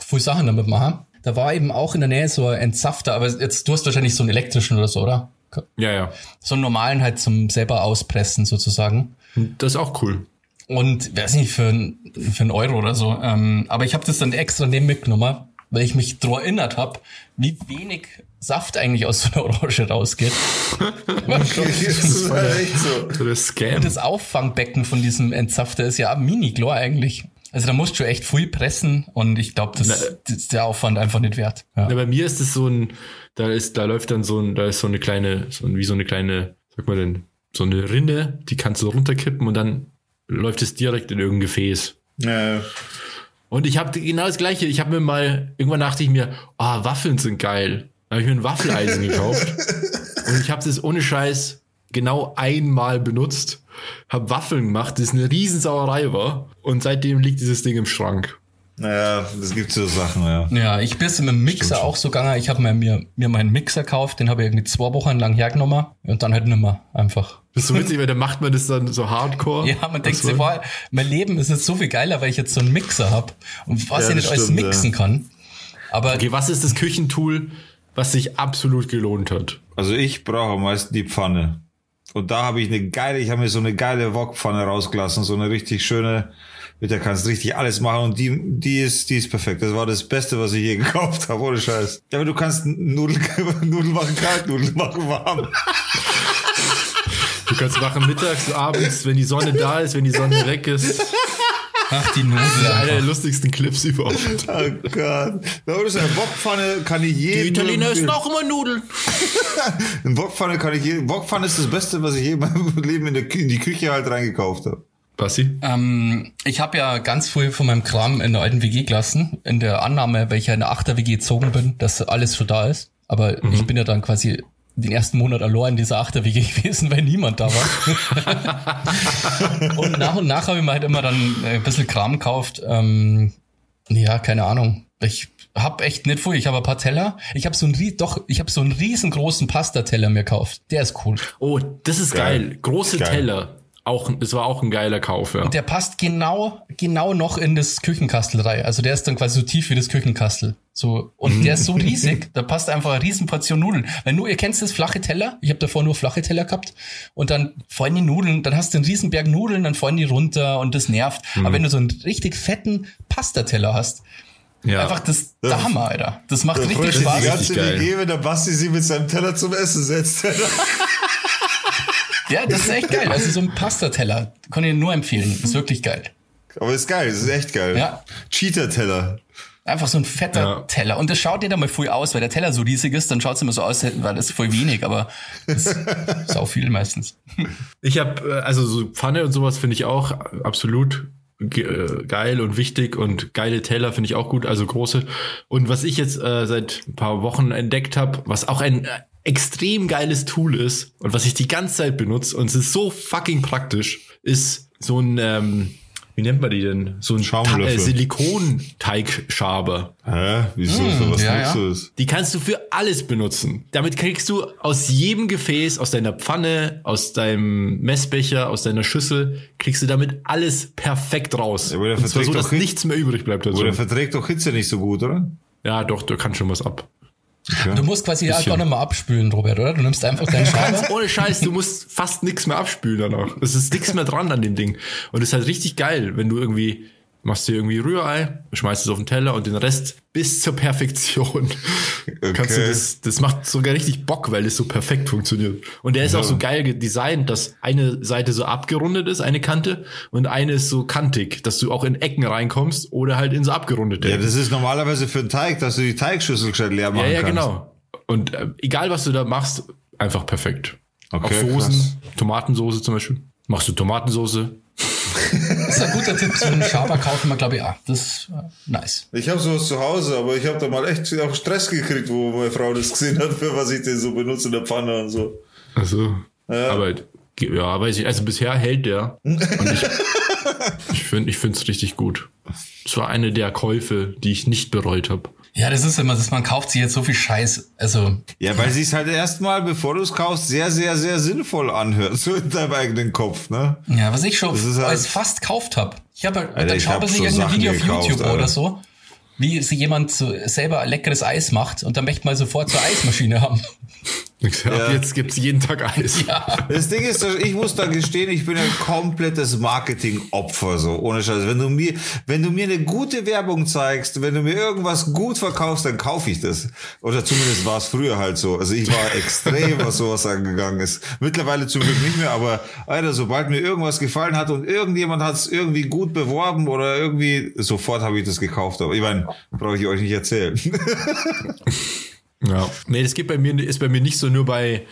viele Sachen damit machen. Da war eben auch in der Nähe so ein Entsafter, aber jetzt, du hast wahrscheinlich so einen elektrischen oder so, oder? Ja, ja. So einen normalen halt zum selber auspressen sozusagen. Das ist auch cool. Und weiß nicht, für, für einen Euro oder so. Ähm, aber ich habe das dann extra neben mitgenommen, weil ich mich daran erinnert habe, wie wenig Saft eigentlich aus so einer [LAUGHS] Orange rausgeht. [LAUGHS] Das ist halt echt so. Der Scam. Das Auffangbecken von diesem Entsafter ist ja mini klar eigentlich. Also da musst du echt viel pressen und ich glaube, das, Na, das ist der Aufwand einfach nicht wert. Ja. Ja, bei mir ist es so ein, da ist, da läuft dann so ein, da ist so eine kleine, so ein, wie so eine kleine, sag mal denn, so eine Rinne, die kannst du runterkippen und dann läuft es direkt in irgendein Gefäß. Ja. Und ich habe genau das gleiche. Ich habe mir mal, irgendwann dachte ich mir, ah, Waffeln sind geil. Da habe ich mir ein Waffeleisen gekauft. [LAUGHS] Und ich habe das ohne Scheiß genau einmal benutzt. Habe Waffeln gemacht, das eine Riesensauerei war. Und seitdem liegt dieses Ding im Schrank. Naja, das gibt so Sachen, ja. Ja, ich bin mit dem Mixer auch so gegangen. Ich habe mir, mir, mir meinen Mixer gekauft, den habe ich irgendwie zwei Wochen lang hergenommen und dann halt nimmer einfach. Das ist so witzig, weil da macht man das dann so hardcore. Ja, man denkt sich, boah, mein Leben ist jetzt so viel geiler, weil ich jetzt so einen Mixer habe und was Ja, ich nicht das alles stimmt, mixen ja. kann. Aber Okay, was ist das Küchentool, was sich absolut gelohnt hat? Also ich brauche am meisten die Pfanne. Und da habe ich eine geile, ich habe mir so eine geile Wokpfanne rausgelassen, so eine richtig schöne, mit der kannst du richtig alles machen und die, die ist, die ist perfekt. Das war das Beste, was ich je [LAUGHS] gekauft habe, ohne Scheiß. Ja, aber du kannst Nudeln, [LAUGHS] Nudeln machen kalt, Nudeln machen warm. Du kannst machen mittags, abends, wenn die Sonne da ist, wenn die Sonne weg ist. Ach, die Nudel. Einer der lustigsten Clips überhaupt. [LAUGHS] Oh Gott. Das ist eine Wokpfanne, kann ich jedem nur empfehlen. auch immer Nudeln. [LAUGHS] Eine Wokpfanne kann ich jedem, Wokpfanne ist das Beste, was ich je in meinem [LAUGHS] Leben in, der, in die Küche halt reingekauft habe. Bassi? Ähm, ich habe ja ganz viel von meinem Kram in der alten WG gelassen, in der Annahme, weil ich ja in der 8er WG gezogen bin, dass alles schon da ist. Aber Mhm. ich bin ja dann quasi den ersten Monat allein in dieser 8er WG [LAUGHS] gewesen, weil niemand da war. [LAUGHS] und nach und nach habe ich mir halt immer dann ein bisschen Kram gekauft. Ähm, ja, keine Ahnung. Ich hab echt nicht viel. Ich habe ein paar Teller. Ich habe so einen doch, ich habe so einen riesengroßen Pastateller mir gekauft. Der ist cool. Oh, das ist geil. Geil. Große Geil. Teller. Auch, das war auch ein geiler Kauf, ja. Und der passt genau, genau noch in das Küchenkastel rein. Also der ist dann quasi so tief wie das Küchenkastel. So, und der ist so riesig, da passt einfach eine Riesenportion Nudeln. Wenn du, ihr kennst das flache Teller, ich habe davor nur flache Teller gehabt und dann fallen die Nudeln, dann hast du einen Riesenberg Nudeln, dann fallen die runter und das nervt. Aber wenn du so einen richtig fetten Pastateller hast, ja. einfach das der Hammer, Alter. Das macht richtig Spaß. die ganze geil. WG, wenn der Basti sie mit seinem Teller zum Essen setzt. [LAUGHS] Ja, das ist echt geil. Also so ein Pastateller kann ich nur empfehlen. Ist wirklich geil. Aber ist geil, das ist echt geil. Ja. Cheater-Teller. Einfach so ein fetter Ja. Teller. Und das schaut dir dann mal voll aus, weil der Teller so riesig ist, dann schaut es immer so aus, weil das ist voll wenig, aber das ist auch viel meistens. Ich habe, also so Pfanne und sowas finde ich auch absolut ge äh, geil und wichtig und geile Teller finde ich auch gut, also große. Und was ich jetzt äh, seit ein paar Wochen entdeckt habe, was auch ein äh, extrem geiles Tool ist und was ich die ganze Zeit benutze und es ist so fucking praktisch, ist so ein, ähm, wie nennt man die denn? So ein Schaumlöffel. Ta- äh, Silikonteig-Schaber. Hä? Wieso? Für was ja, nutzt ja. du das? Die kannst du für alles benutzen. Damit kriegst du aus jedem Gefäß, aus deiner Pfanne, aus deinem Messbecher, aus deiner Schüssel, kriegst du damit alles perfekt raus. Ja, aber der Und zwar so, verträgt dass doch Hitze. nichts mehr übrig bleibt. Aber Dazu. der verträgt doch Hitze nicht so gut, oder? Ja, doch, da kann schon was ab. Du musst quasi ja Bisschen. gar nicht mal abspülen, Robert, oder? Du nimmst einfach deinen Schaber. Ohne Scheiß, du musst fast nichts mehr abspülen danach. Es ist nichts mehr dran an dem Ding. Und es ist halt richtig geil, wenn du irgendwie machst dir irgendwie Rührei, schmeißt es auf den Teller und den Rest bis zur Perfektion. [LAUGHS] Kannst du das, das macht sogar richtig Bock, weil es so perfekt funktioniert. Und der ist auch so geil designt, dass eine Seite so abgerundet ist, eine Kante, und eine ist so kantig, dass du auch in Ecken reinkommst oder halt in so abgerundete. Ja, das ist normalerweise für einen Teig, dass du die Teigschüssel gescheit leer machen ja, ja, kannst. genau. Und äh, egal, was du da machst, einfach perfekt. Okay, Auch Soßen, krass. Tomatensoße zum Beispiel. Machst du Tomatensoße? Das ist ein guter Tipp. So einen Schaber kaufen wir, glaube ich, auch. Das ist äh, nice. Ich habe sowas zu Hause, aber ich habe da mal echt auch Stress gekriegt, wo meine Frau das gesehen hat, für was ich den so benutze in der Pfanne und so. Also, Ja. aber ja, weiß ich, also bisher hält der. Und ich, [LAUGHS] ich finde ich finde es richtig gut. Es war eine der Käufe, die ich nicht bereut habe. Ja, das ist immer, dass man kauft sich jetzt so viel Scheiß. Also, Ja, weil sie es halt erstmal, bevor du es kaufst, sehr, sehr, sehr sinnvoll anhört, so in deinem eigenen Kopf, ne? ja, was ich schon halt- als fast gekauft habe. Ich habe, dann schaut hab man sich irgendein Sachen Video auf gekauft, YouTube Alter. oder so, wie sich jemand so selber leckeres Eis macht und dann möchte man sofort zur Eismaschine haben. Ich hab, Ja. Jetzt gibt's jeden Tag Eis. Ja. Das Ding ist, ich muss da gestehen, ich bin ein komplettes Marketing-Opfer, so, ohne Scheiß. Wenn du mir, wenn du mir eine gute Werbung zeigst, wenn du mir irgendwas gut verkaufst, dann kaufe ich das. Oder zumindest war es früher halt so. Also ich war extrem, was sowas angegangen ist. Mittlerweile zum Glück nicht mehr, aber, Alter, sobald mir irgendwas gefallen hat und irgendjemand hat es irgendwie gut beworben oder irgendwie, sofort habe ich das gekauft. Aber ich meine, brauche ich euch nicht erzählen. [LAUGHS] Ja. Nee, das geht bei mir, ist bei mir nicht so nur bei,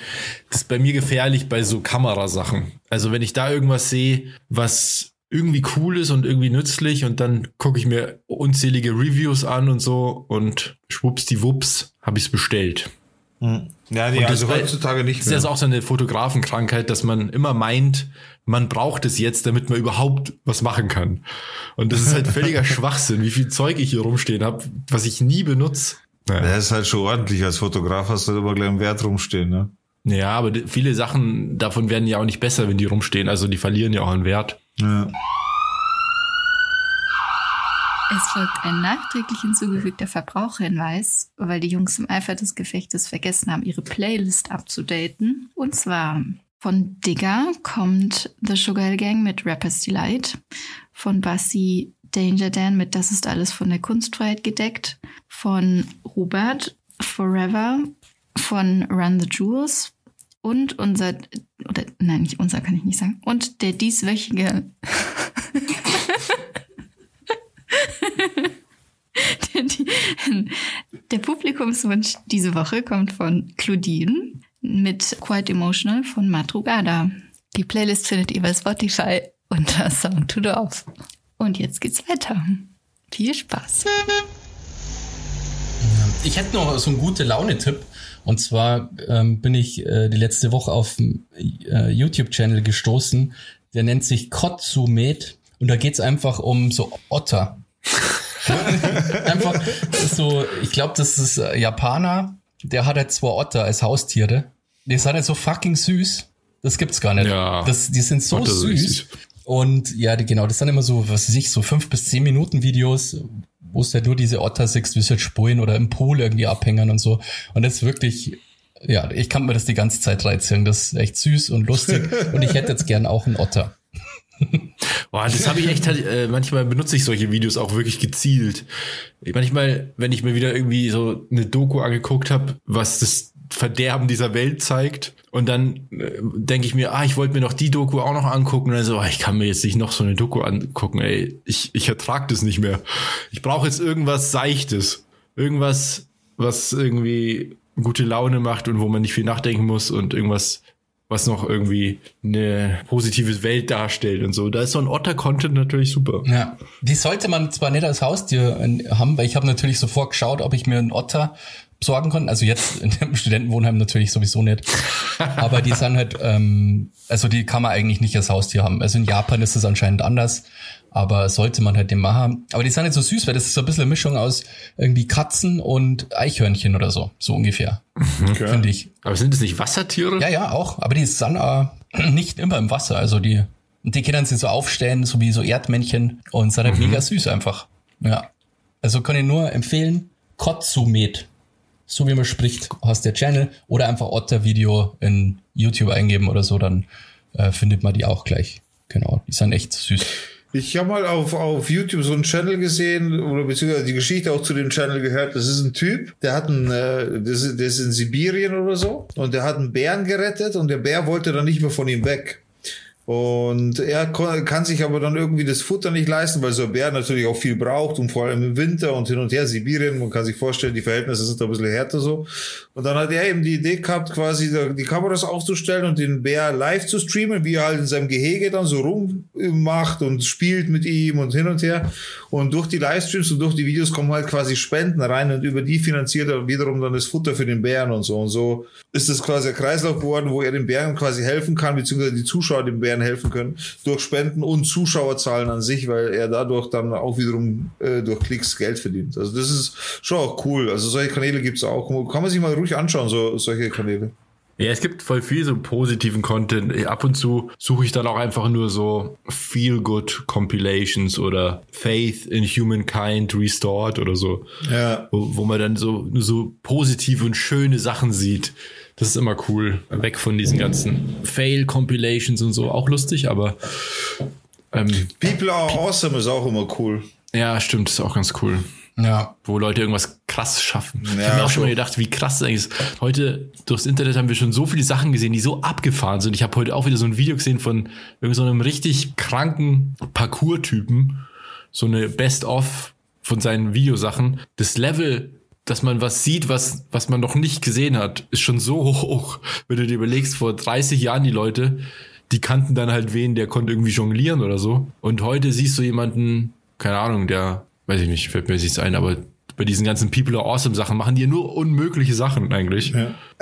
das ist bei mir gefährlich bei so Kamerasachen. Also wenn ich da irgendwas sehe, was irgendwie cool ist und irgendwie nützlich und dann gucke ich mir unzählige Reviews an und so und schwuppsdiwupps habe ich es bestellt. Ja, nee, Und also das bei- heutzutage nicht Das ist mehr. also auch so eine Fotografenkrankheit, dass man immer meint, man braucht es jetzt, damit man überhaupt was machen kann. Und das ist halt völliger [LAUGHS] Schwachsinn, wie viel Zeug ich hier rumstehen habe, was ich nie benutze. Naja. Das ist halt schon ordentlich. Als Fotograf hast du immer gleich einen Wert rumstehen, ne? Ja, aber viele Sachen davon werden ja auch nicht besser, wenn die rumstehen. Also die verlieren ja auch an Wert. Ja. Es folgt ein nachträglich hinzugefügter Verbraucherhinweis, weil die Jungs im Eifer des Gefechtes vergessen haben, ihre Playlist abzudaten. Und zwar von Digger kommt The Sugar Hill Gang mit Rapper's Delight. Von Bassi Danger Dan mit Das ist alles von der Kunstfreiheit gedeckt. Von Robert Forever. Von Run the Jewels. Und unser, oder nein, nicht unser, kann ich nicht sagen. Und der dieswöchige [LAUGHS] Der, der Publikumswunsch diese Woche kommt von Claudine mit Quite Emotional von Matrugada. Die Playlist findet ihr bei Spotify unter Sound to Dorf. Und jetzt geht's weiter. Viel Spaß. Ich hätte noch so einen gute Laune-Tipp. Und zwar ähm, bin ich äh, die letzte Woche auf einen äh, YouTube-Channel gestoßen. Der nennt sich Kotsumet. Und da geht's einfach um so Otter. [LAUGHS] einfach so, ich glaube, das ist äh, Japaner. Der hat halt zwei Otter als Haustiere. Die sind halt so fucking süß. Das gibt's gar nicht. Ja. Das, die sind so Otter süß. Und ja, genau, das sind immer so, was weiß ich, so fünf bis zehn Minuten Videos, wo es halt nur diese Otter wie sie halt spulen oder im Pool irgendwie abhängen und so. Und das ist wirklich, ja, ich kann mir das die ganze Zeit reinziehen. Das ist echt süß und lustig. [LAUGHS] und ich hätte jetzt gern auch einen Otter. Boah, das habe ich echt, halt, äh, manchmal benutze ich solche Videos auch wirklich gezielt. Manchmal, wenn ich mir wieder irgendwie so eine Doku angeguckt habe, was das Verderben dieser Welt zeigt, und dann äh, denke ich mir, ah, ich wollte mir noch die Doku auch noch angucken, und dann so, ah, ich kann mir jetzt nicht noch so eine Doku angucken, ey, ich, ich ertrag das nicht mehr. Ich brauche jetzt irgendwas Seichtes. Irgendwas, was irgendwie gute Laune macht und wo man nicht viel nachdenken muss und irgendwas, was noch irgendwie eine positive Welt darstellt und so. Da ist so ein Otter-Content natürlich super. Ja, die sollte man zwar nicht als Haustier haben, weil ich habe natürlich sofort geschaut, ob ich mir einen Otter besorgen kann. Also jetzt in dem Studentenwohnheim natürlich sowieso nicht. Aber die sind halt, ähm, also die kann man eigentlich nicht als Haustier haben. Also in Japan ist es anscheinend anders, aber sollte man halt den machen. Aber die sind nicht so süß, weil das ist so ein bisschen eine Mischung aus irgendwie Katzen und Eichhörnchen oder so, so ungefähr, Okay. finde ich. Aber sind es nicht Wassertiere? Ja, ja, auch. Aber die sind äh, [CLEARS THROAT] nicht immer im Wasser. Also die, die können sich so aufstellen, so wie so Erdmännchen und sind halt mega süß einfach. Ja. Also kann ich nur empfehlen, Kotsumet. So wie man spricht, hast der Channel oder einfach Otter-Video in YouTube eingeben oder so, dann äh, findet man die auch gleich. Genau, die sind echt süß. Ich habe mal auf, auf YouTube so einen Channel gesehen, oder beziehungsweise die Geschichte auch zu dem Channel gehört. Das ist ein Typ, der hat einen, äh, der ist in Sibirien oder so, und der hat einen Bären gerettet und der Bär wollte dann nicht mehr von ihm weg. Und er kann sich aber dann irgendwie das Futter nicht leisten, weil so ein Bär natürlich auch viel braucht und vor allem im Winter und hin und her Sibirien, man kann sich vorstellen, die Verhältnisse sind da ein bisschen härter so. Und dann hat er eben die Idee gehabt, quasi die Kameras aufzustellen und den Bär live zu streamen, wie er halt in seinem Gehege dann so rummacht und spielt mit ihm und hin und her. Und durch die Livestreams und durch die Videos kommen halt quasi Spenden rein und über die finanziert er wiederum dann das Futter für den Bären und so. Und so ist das quasi ein Kreislauf geworden, wo er den Bären quasi helfen kann, beziehungsweise die Zuschauer den Bären helfen können, durch Spenden und Zuschauerzahlen an sich, weil er dadurch dann auch wiederum äh, durch Klicks Geld verdient. Also das ist schon auch cool. Also solche Kanäle gibt's auch. Kann man sich mal ruhig anschauen, so solche Kanäle. Ja, es gibt voll viel so positiven Content. Ab und zu suche ich dann auch einfach nur so Feel-Good Compilations oder Faith in Humankind Restored oder so. Ja. Wo, wo man dann so, so positive und schöne Sachen sieht. Das ist immer cool. Weg von diesen ganzen Fail-Compilations und so. Auch lustig, aber ähm, People are awesome ist auch immer cool. ja, stimmt, ist auch ganz cool. Ja. wo Leute irgendwas krass schaffen. ich Ja, habe mir auch schon mal gedacht, wie krass das eigentlich ist. Heute durchs Internet haben wir schon so viele Sachen gesehen, die so abgefahren sind. Ich habe heute auch wieder so ein Video gesehen von irgendeinem so einem richtig kranken Parcours-Typen, so eine Best-of von seinen Videosachen. Das Level, dass man was sieht, was, was man noch nicht gesehen hat, ist schon so hoch. Wenn du dir überlegst, vor 30 Jahren die Leute, die kannten dann halt wen, der konnte irgendwie jonglieren oder so. Und heute siehst du jemanden, keine Ahnung, der, weiß ich nicht, fällt mir nichts ein, aber bei diesen ganzen People are awesome Sachen machen die ja nur unmögliche Sachen eigentlich.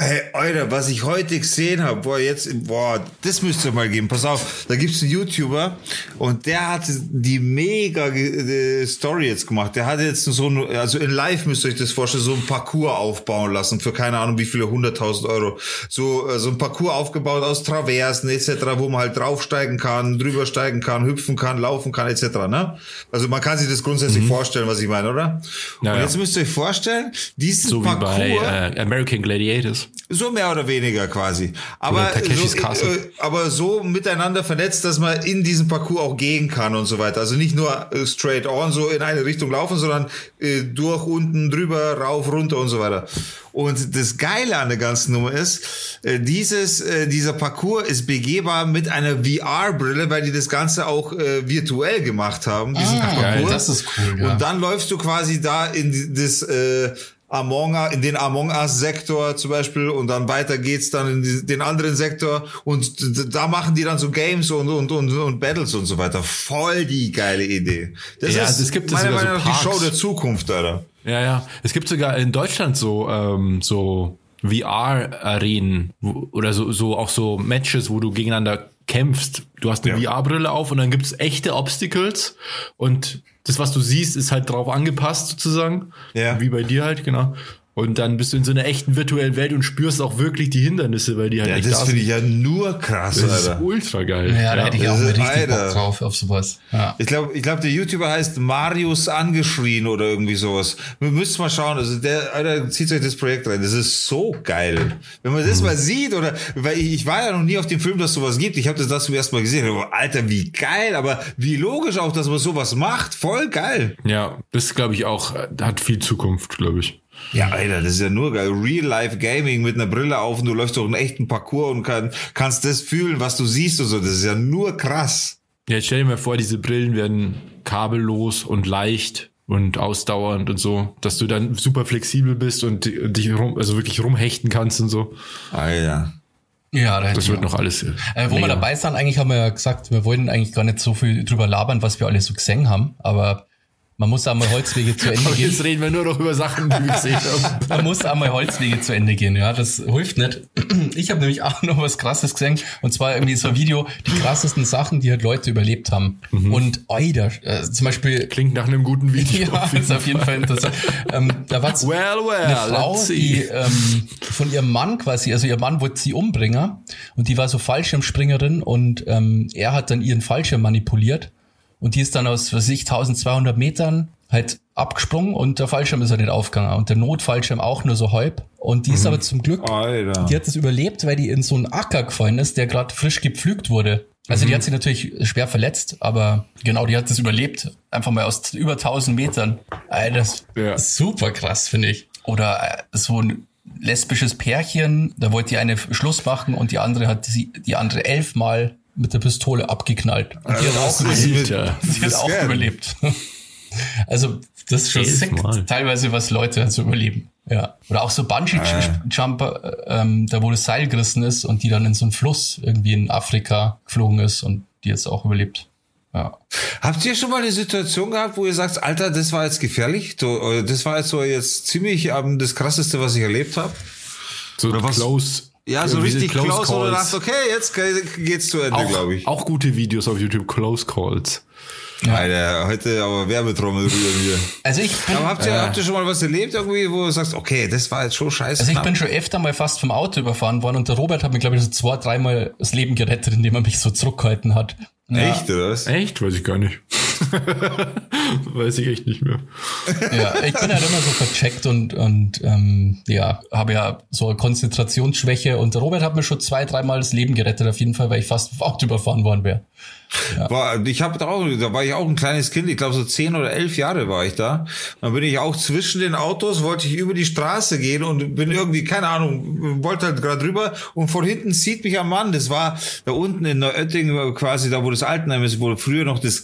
Hey, Alter, was ich heute gesehen habe, boah, jetzt, boah, das müsst ihr mal geben. Pass auf, da gibt's einen YouTuber und der hat die mega äh, Story jetzt gemacht. Der hat jetzt so ein, also in Live müsst ihr euch das vorstellen, so ein Parcours aufbauen lassen für keine Ahnung wie viele hunderttausend Euro. So, äh, so ein Parcours aufgebaut aus Traversen etc., wo man halt draufsteigen kann, drüber steigen kann, hüpfen kann, laufen kann etc., ne? Also man kann sich das grundsätzlich vorstellen, was ich meine, oder? Ja, und ja. jetzt müsst ihr euch vorstellen, diesen So wie Parcours... bei äh, American Gladiators. So mehr oder weniger quasi. Aber so, Castle. äh, aber so miteinander vernetzt, dass man in diesem Parcours auch gehen kann und so weiter. Also nicht nur äh, straight on so in eine Richtung laufen, sondern äh, durch, unten, drüber, rauf, runter und so weiter. Und das Geile an der ganzen Nummer ist, äh, dieses, äh, dieser Parcours ist begehbar mit einer VR-Brille, weil die das Ganze auch äh, virtuell gemacht haben, diesen Ah, Parcours. geil, das ist cool, ja. Und dann läufst du quasi da in das äh, Among Us, in den Among Us Sektor zum Beispiel und dann weiter geht's dann in die, den anderen Sektor und da machen die dann so Games und und und, und Battles und so weiter. Voll die geile Idee. Das Ja, ist es gibt meiner so Meinung nach die Parks. Show der Zukunft, Alter. Ja, ja. Es gibt sogar in Deutschland so, ähm, so VR-Arenen oder so, so auch so Matches, wo du gegeneinander kämpfst. Du hast eine Ja. VR-Brille auf und dann gibt's echte Obstacles und das, was du siehst, ist halt drauf angepasst sozusagen. Ja. Wie bei dir halt, genau. Und dann bist du in so einer echten virtuellen Welt und spürst auch wirklich die Hindernisse, weil die halt Ja, echt das da finde ich ja nur krass, Das ist Alter. ultra geil. Ja, da hätte ich auch mal ist- richtig Bock Alter. drauf auf sowas. Ja. Ich glaube, ich glaub, der YouTuber heißt Marius angeschrien oder irgendwie sowas. Wir müssen mal schauen. Also der, Alter, zieht euch das Projekt rein. Das ist so geil. Wenn man das mal sieht oder, weil ich, ich war ja noch nie auf dem Film, dass sowas gibt. Ich habe das das zum ersten Mal gesehen. Aber, Alter, wie geil. Aber wie logisch auch, dass man sowas macht. Voll geil. Ja, das glaube ich auch, hat viel Zukunft, glaube ich. Ja, Alter, das ist ja nur geil. Real-Life-Gaming mit einer Brille auf und du läufst durch einen echten Parcours und kann, kannst das fühlen, was du siehst und so. Das ist ja nur krass. Ja, jetzt stell dir mal vor, diese Brillen werden kabellos und leicht und ausdauernd und so, dass du dann super flexibel bist und di- dich rum, also wirklich rumhechten kannst und so. Alter. Ja, da Das wird auch. noch alles. Äh, wo mega. wir dabei sind, eigentlich haben wir ja gesagt, wir wollten eigentlich gar nicht so viel drüber labern, was wir alle so gesehen haben, aber man muss einmal Holzwege zu [LAUGHS] Ende gehen. jetzt reden wir nur noch über Sachen, die wir gesehen haben. [LAUGHS] Man muss einmal Holzwege zu Ende gehen, ja, das hilft nicht. Ich habe nämlich auch noch was krasses gesehen und zwar irgendwie so ein Video, die krassesten Sachen, die halt Leute überlebt haben. Und Oida, äh, zum Beispiel, Klingt nach einem guten Video. [LAUGHS] ja, ist auf jeden Fall interessant. Ähm, da war Well, well, eine Frau, die ähm, von ihrem Mann quasi, also ihr Mann wollte sie umbringen und die war so Fallschirmspringerin und ähm, er hat dann ihren Fallschirm manipuliert und die ist dann aus, was weiß ich, 1200 Metern halt abgesprungen und der Fallschirm ist halt nicht aufgegangen und der Notfallschirm auch nur so halb und die ist aber zum Glück, Alter. die hat es überlebt, weil die in so einen Acker gefallen ist, der gerade frisch gepflügt wurde. Also die hat sich natürlich schwer verletzt, aber genau, die hat es überlebt. Einfach mal aus über 1000 Metern. Ey, das Ja. ist super krass, finde ich. Oder äh, so ein lesbisches Pärchen, da wollte die eine Schluss machen und die andere hat sie, die andere elfmal mit der Pistole abgeknallt. Und die hat auch überlebt. Alter. Die hat auch überlebt. [LAUGHS] Also, das ist schon sick, teilweise, was Leute halt so überleben. Ja. Oder auch so Bungee-Jumper, ähm, da wo das Seil gerissen ist und die dann in so einen Fluss irgendwie in Afrika geflogen ist und die jetzt auch überlebt. Ja. Habt ihr schon mal eine Situation gehabt, wo ihr sagt, Alter, das war jetzt gefährlich? So, oder Das war jetzt so jetzt ziemlich ähm, das krasseste, was ich erlebt habe? So Oder was? close. Ja, so richtig close, wo du dachtest, okay, jetzt ge- geht's zu Ende, glaube ich. Auch gute Videos auf YouTube, Close Calls. Alter, heute aber Werbetrommel rühren hier. Also ich bin, Aber habt ihr, habt ihr schon mal was erlebt irgendwie, wo du sagst, okay, das war jetzt schon scheiße? also ich knapp? bin schon öfter mal fast vom Auto überfahren worden und der Robert hat mir, glaube ich, so zwei, dreimal das Leben gerettet, indem er mich so zurückgehalten hat. Ja. Echt, oder was? Echt? Weiß ich gar nicht. [LAUGHS] Weiß ich echt nicht mehr. Ja, ich bin halt immer so vercheckt und, und ähm, ja, habe ja so eine Konzentrationsschwäche und Robert hat mir schon zwei, dreimal das Leben gerettet, auf jeden Fall, weil ich fast [LAUGHS] Auto überfahren worden wäre. War, ich habe da auch, da war ich auch ein kleines Kind, ich glaube so zehn oder elf Jahre war ich da. Dann bin ich auch zwischen den Autos, wollte ich über die Straße gehen und bin irgendwie, keine Ahnung, wollte halt gerade rüber und von hinten zieht mich ein Mann. Das war da unten in Neuötting quasi da, wo das Altenheim ist, wo früher noch das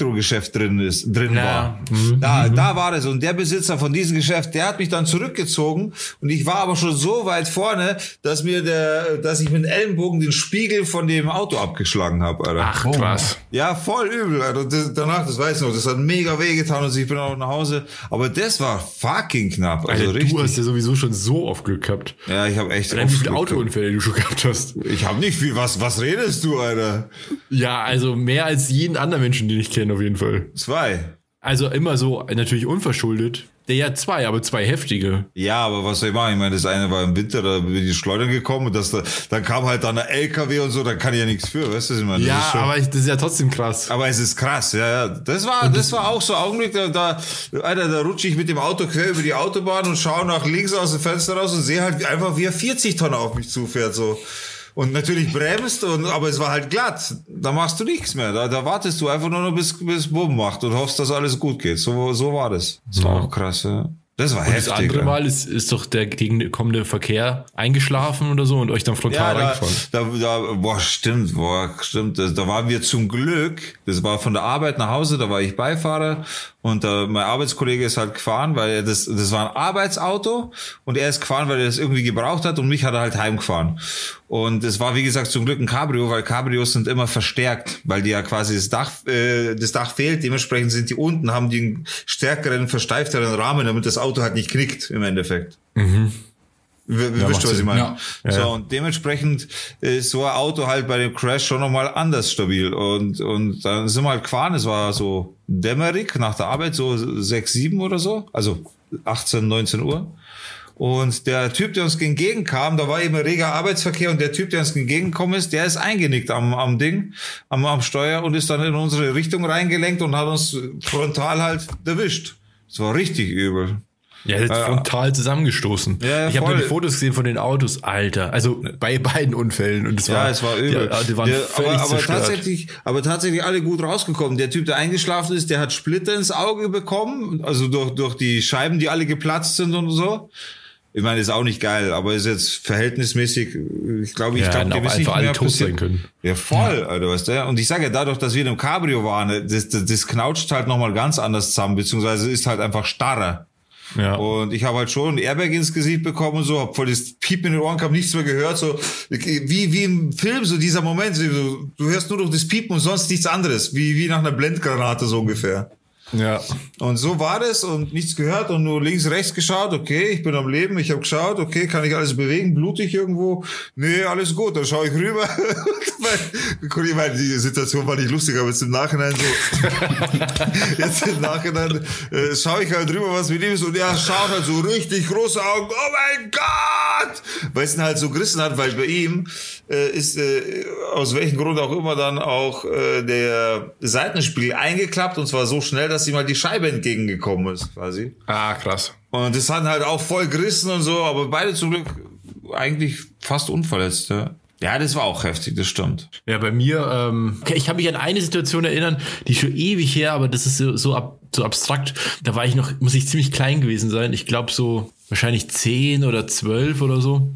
Mini-Elektro-Geschäft drin ist, drin Ja. war. Mhm. Da, da war das. Und der Besitzer von diesem Geschäft, der hat mich dann zurückgezogen und ich war aber schon so weit vorne, dass mir der, dass ich mit dem Ellenbogen den Spiegel von dem Auto abgeschlagen habe, Alter. Ach, krass. Ja, voll übel. Also das, danach, das weiß ich noch, das hat mega wehgetan und ich bin auch nach Hause. Aber das war fucking knapp. Also Alter, richtig. du hast ja sowieso schon so oft Glück gehabt. ja, ich habe echt. Wie viele Autounfälle du schon [LAUGHS] gehabt hast. Ich habe nicht viel. Was, was redest du, Alter? Ja, also mehr als jeden anderen Menschen, den ich kenne, auf jeden Fall. Zwei. Also immer so, natürlich unverschuldet. Der ja zwei, aber zwei heftige. Ja, aber was soll ich machen? Ich meine, das eine war im Winter, da bin ich schleudern gekommen und das, da, dann kam halt dann der LKW und so, da kann ich ja nichts für, weißt du, was ich meine? Das Ja, schon- aber ich, das ist ja trotzdem krass. Aber es ist krass, ja, ja. Das war, das war auch so ein Augenblick, da, da, Alter, da rutsche ich mit dem Auto quer über die Autobahn und schaue nach links aus dem Fenster raus und sehe halt einfach, wie er 40 Tonnen auf mich zufährt, so. Und natürlich bremst, und, aber es war halt glatt. Da machst du nichts mehr. Da, da wartest du einfach nur noch bis, bis Bumm macht und hoffst, dass alles gut geht. So, so war das. Das war auch krass, ja. Das war Das heftig. andere ja. Mal ist, ist doch der gegenkommende Verkehr eingeschlafen oder so und euch dann frontal Ja, da, reingefahren. da, da, boah, stimmt, boah, stimmt. Da, da waren wir zum Glück, das war von der Arbeit nach Hause, da war ich Beifahrer und äh, mein Arbeitskollege ist halt gefahren, weil er das, das war ein Arbeitsauto und er ist gefahren, weil er das irgendwie gebraucht hat und mich hat er halt heimgefahren. Und es war, wie gesagt, zum Glück ein Cabrio, weil Cabrios sind immer verstärkt, weil die ja quasi das Dach, äh, das Dach fehlt. Dementsprechend sind die unten, haben die einen stärkeren, versteifteren Rahmen, damit das Auto halt nicht knickt im Endeffekt. W- Wisst macht ihr, was ich meine? Ja. So, Ja. und dementsprechend ist so ein Auto halt bei dem Crash schon nochmal anders stabil. Und, und dann sind wir halt gefahren, es war so dämmerig nach der Arbeit, so 6, 7 oder so, also 18, 19 Uhr. Und der Typ, der uns entgegenkam, da war eben reger Arbeitsverkehr und der Typ, der uns entgegengekommen ist, der ist eingenickt am, am Ding, am, am Steuer und ist dann in unsere Richtung reingelenkt und hat uns frontal halt erwischt. Das war richtig übel. Ja, jetzt frontal zusammengestoßen. Ja, ich habe nur die Fotos gesehen von den Autos, Alter. Also bei beiden Unfällen und es war Ja, es war übel. Die, die waren der, völlig aber, aber zerstört. tatsächlich, aber tatsächlich alle gut rausgekommen. Der Typ, der eingeschlafen ist, der hat Splitter ins Auge bekommen, also durch, durch die Scheiben, die alle geplatzt sind und so. Ich meine, ist auch nicht geil, aber ist jetzt verhältnismäßig, ich glaube, ich Ja, glaube, hätten dem ist nicht mehr passiert. sein können. Ja, voll, Alter, weißt du? Und ich sage ja, dadurch, dass wir in einem Cabrio waren, das, das, das knautscht halt nochmal ganz anders zusammen, beziehungsweise ist halt einfach starrer. Ja. Und ich habe halt schon ein Airbag ins Gesicht bekommen und so, hab voll das Piepen in den Ohren, hab nichts mehr gehört, so wie wie im Film, so dieser Moment, so, du hörst nur noch das Piepen und sonst nichts anderes, wie wie nach einer Blendgranate so ungefähr. Ja. Und so war das und nichts gehört und nur links, rechts geschaut, okay, ich bin am Leben, ich habe geschaut, okay, kann ich alles bewegen, blutig irgendwo? Nee, alles gut, dann schaue ich rüber. [LAUGHS] Ich meine, die Situation war nicht lustig, aber jetzt im Nachhinein so, [LAUGHS] jetzt im Nachhinein äh, schaue ich halt rüber, was mit ihm ist und er schaut halt so richtig große Augen, oh mein Gott! Weil es ihn halt so gerissen hat, weil bei ihm äh, ist äh, aus welchem Grund auch immer dann auch äh, der Seitenspiegel eingeklappt und zwar so schnell, dass ihm halt die Scheibe entgegengekommen ist, quasi. Ah, krass. Und das hat halt auch voll gerissen und so, aber beide zum Glück eigentlich fast unverletzt. Ja, ja das war auch heftig, das stimmt. Ja, bei mir, ähm, okay, ich habe mich an eine Situation erinnern, die ist schon ewig her, aber das ist so, so, ab, so abstrakt. Da war ich noch, muss ich ziemlich klein gewesen sein. Ich glaube so wahrscheinlich zehn oder zwölf oder so.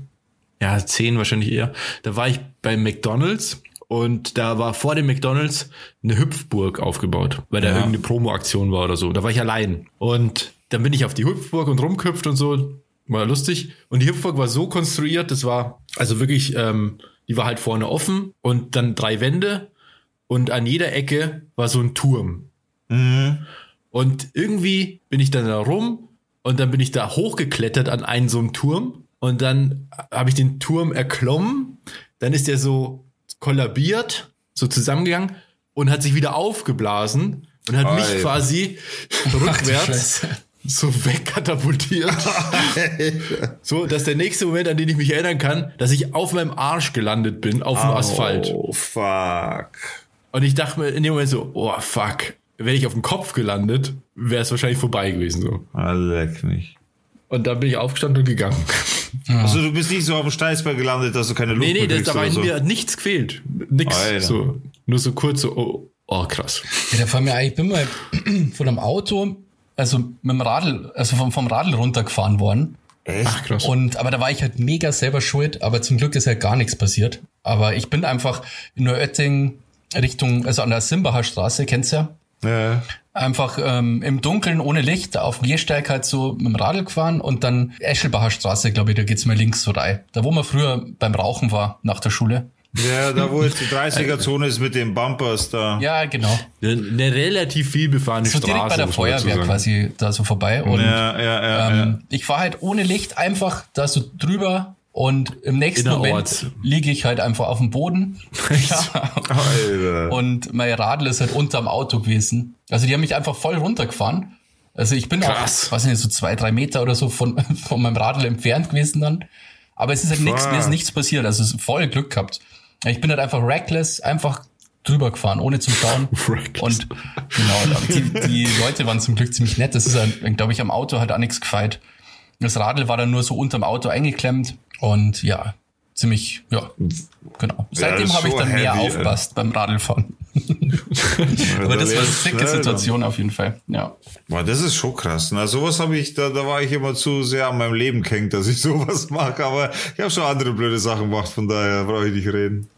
Ja, zehn wahrscheinlich eher. Da war ich bei McDonalds und da war vor dem McDonalds eine Hüpfburg aufgebaut, weil da Ja. irgendeine Promo-Aktion war oder so. Da war ich allein. Und dann bin ich auf die Hüpfburg und rumgehüpft und so. War lustig. Und die Hüpfburg war so konstruiert, das war also wirklich, ähm, die war halt vorne offen und dann drei Wände und an jeder Ecke war so ein Turm. Und irgendwie bin ich dann da rum und dann bin ich da hochgeklettert an einen so einen Turm und dann habe ich den Turm erklommen. Dann ist der so kollabiert, so zusammengegangen und hat sich wieder aufgeblasen und hat mich Alter. quasi rückwärts so wegkatapultiert. [LAUGHS] so, dass der nächste Moment, an den ich mich erinnern kann, dass ich auf meinem Arsch gelandet bin, auf dem Asphalt. Oh, fuck. Und ich dachte mir in dem Moment so, oh fuck, wäre ich auf dem Kopf gelandet, wäre es wahrscheinlich vorbei gewesen. so. Ah, leck mich. Und dann bin ich aufgestanden und gegangen. Also du bist nicht so auf dem Steißberg gelandet, dass du keine Luft nee, nee, mehr das, war so. mir hat nichts gefehlt. Nix. Alter. So, nur so kurz so, oh, oh krass. Ja, da vor mir eigentlich, ich bin mal [CLEARS THROAT] von einem Auto, also mit dem Radl, also vom, vom Radl runtergefahren worden. Ach krass. Und, aber da war ich halt mega selber schuld, aber zum Glück ist halt gar nichts passiert. Aber ich bin einfach in Neuötting Richtung, also an der Simbacher Straße, kennst du ja? Ja. Einfach ähm, im Dunkeln ohne Licht auf dem Gehsteig halt so mit dem Radl gefahren und dann Eschelbacher Straße, glaube ich, da geht's mal links so rein. Da wo man früher beim Rauchen war nach der Schule. ja, da wo jetzt die [LAUGHS] 30er-Zone ist mit den Bumpers da. Ja, genau. Eine, eine relativ viel befahrene So Straße. direkt bei der Feuerwehr quasi da so vorbei. Und ja, ja, ja. ja. ähm, ich fahre halt ohne Licht einfach da so drüber und im nächsten Innerorts. Moment liege ich halt einfach auf dem Boden. [LAUGHS] ja. [LAUGHS] Und mein Radl ist halt unterm Auto gewesen. Also die haben mich einfach voll runtergefahren. Also ich bin Krass. auch, weiß nicht, so zwei, drei Meter oder so von, [LAUGHS] von meinem Radl entfernt gewesen dann. Aber es ist halt nichts, mir ist nichts passiert. Also es ist voll Glück gehabt. Ich bin halt einfach reckless, einfach drüber gefahren, ohne zu schauen. Und genau, die, die Leute waren zum Glück ziemlich nett. Das ist, halt, glaube ich, am Auto halt auch nichts gefeit. Das Radl war dann nur so unterm Auto eingeklemmt und ja, ziemlich, ja, genau. Seitdem ist habe ich dann mehr heavy, aufpasst beim Radlfahren. Aber das war eine dicke Situation auf jeden Fall, ja. Boah, das ist schon krass. Na, sowas habe ich, da, da war ich immer zu sehr an meinem Leben gehängt, dass ich [LAUGHS] sowas mache. Aber ich habe schon andere blöde Sachen gemacht, von daher brauche ich nicht reden.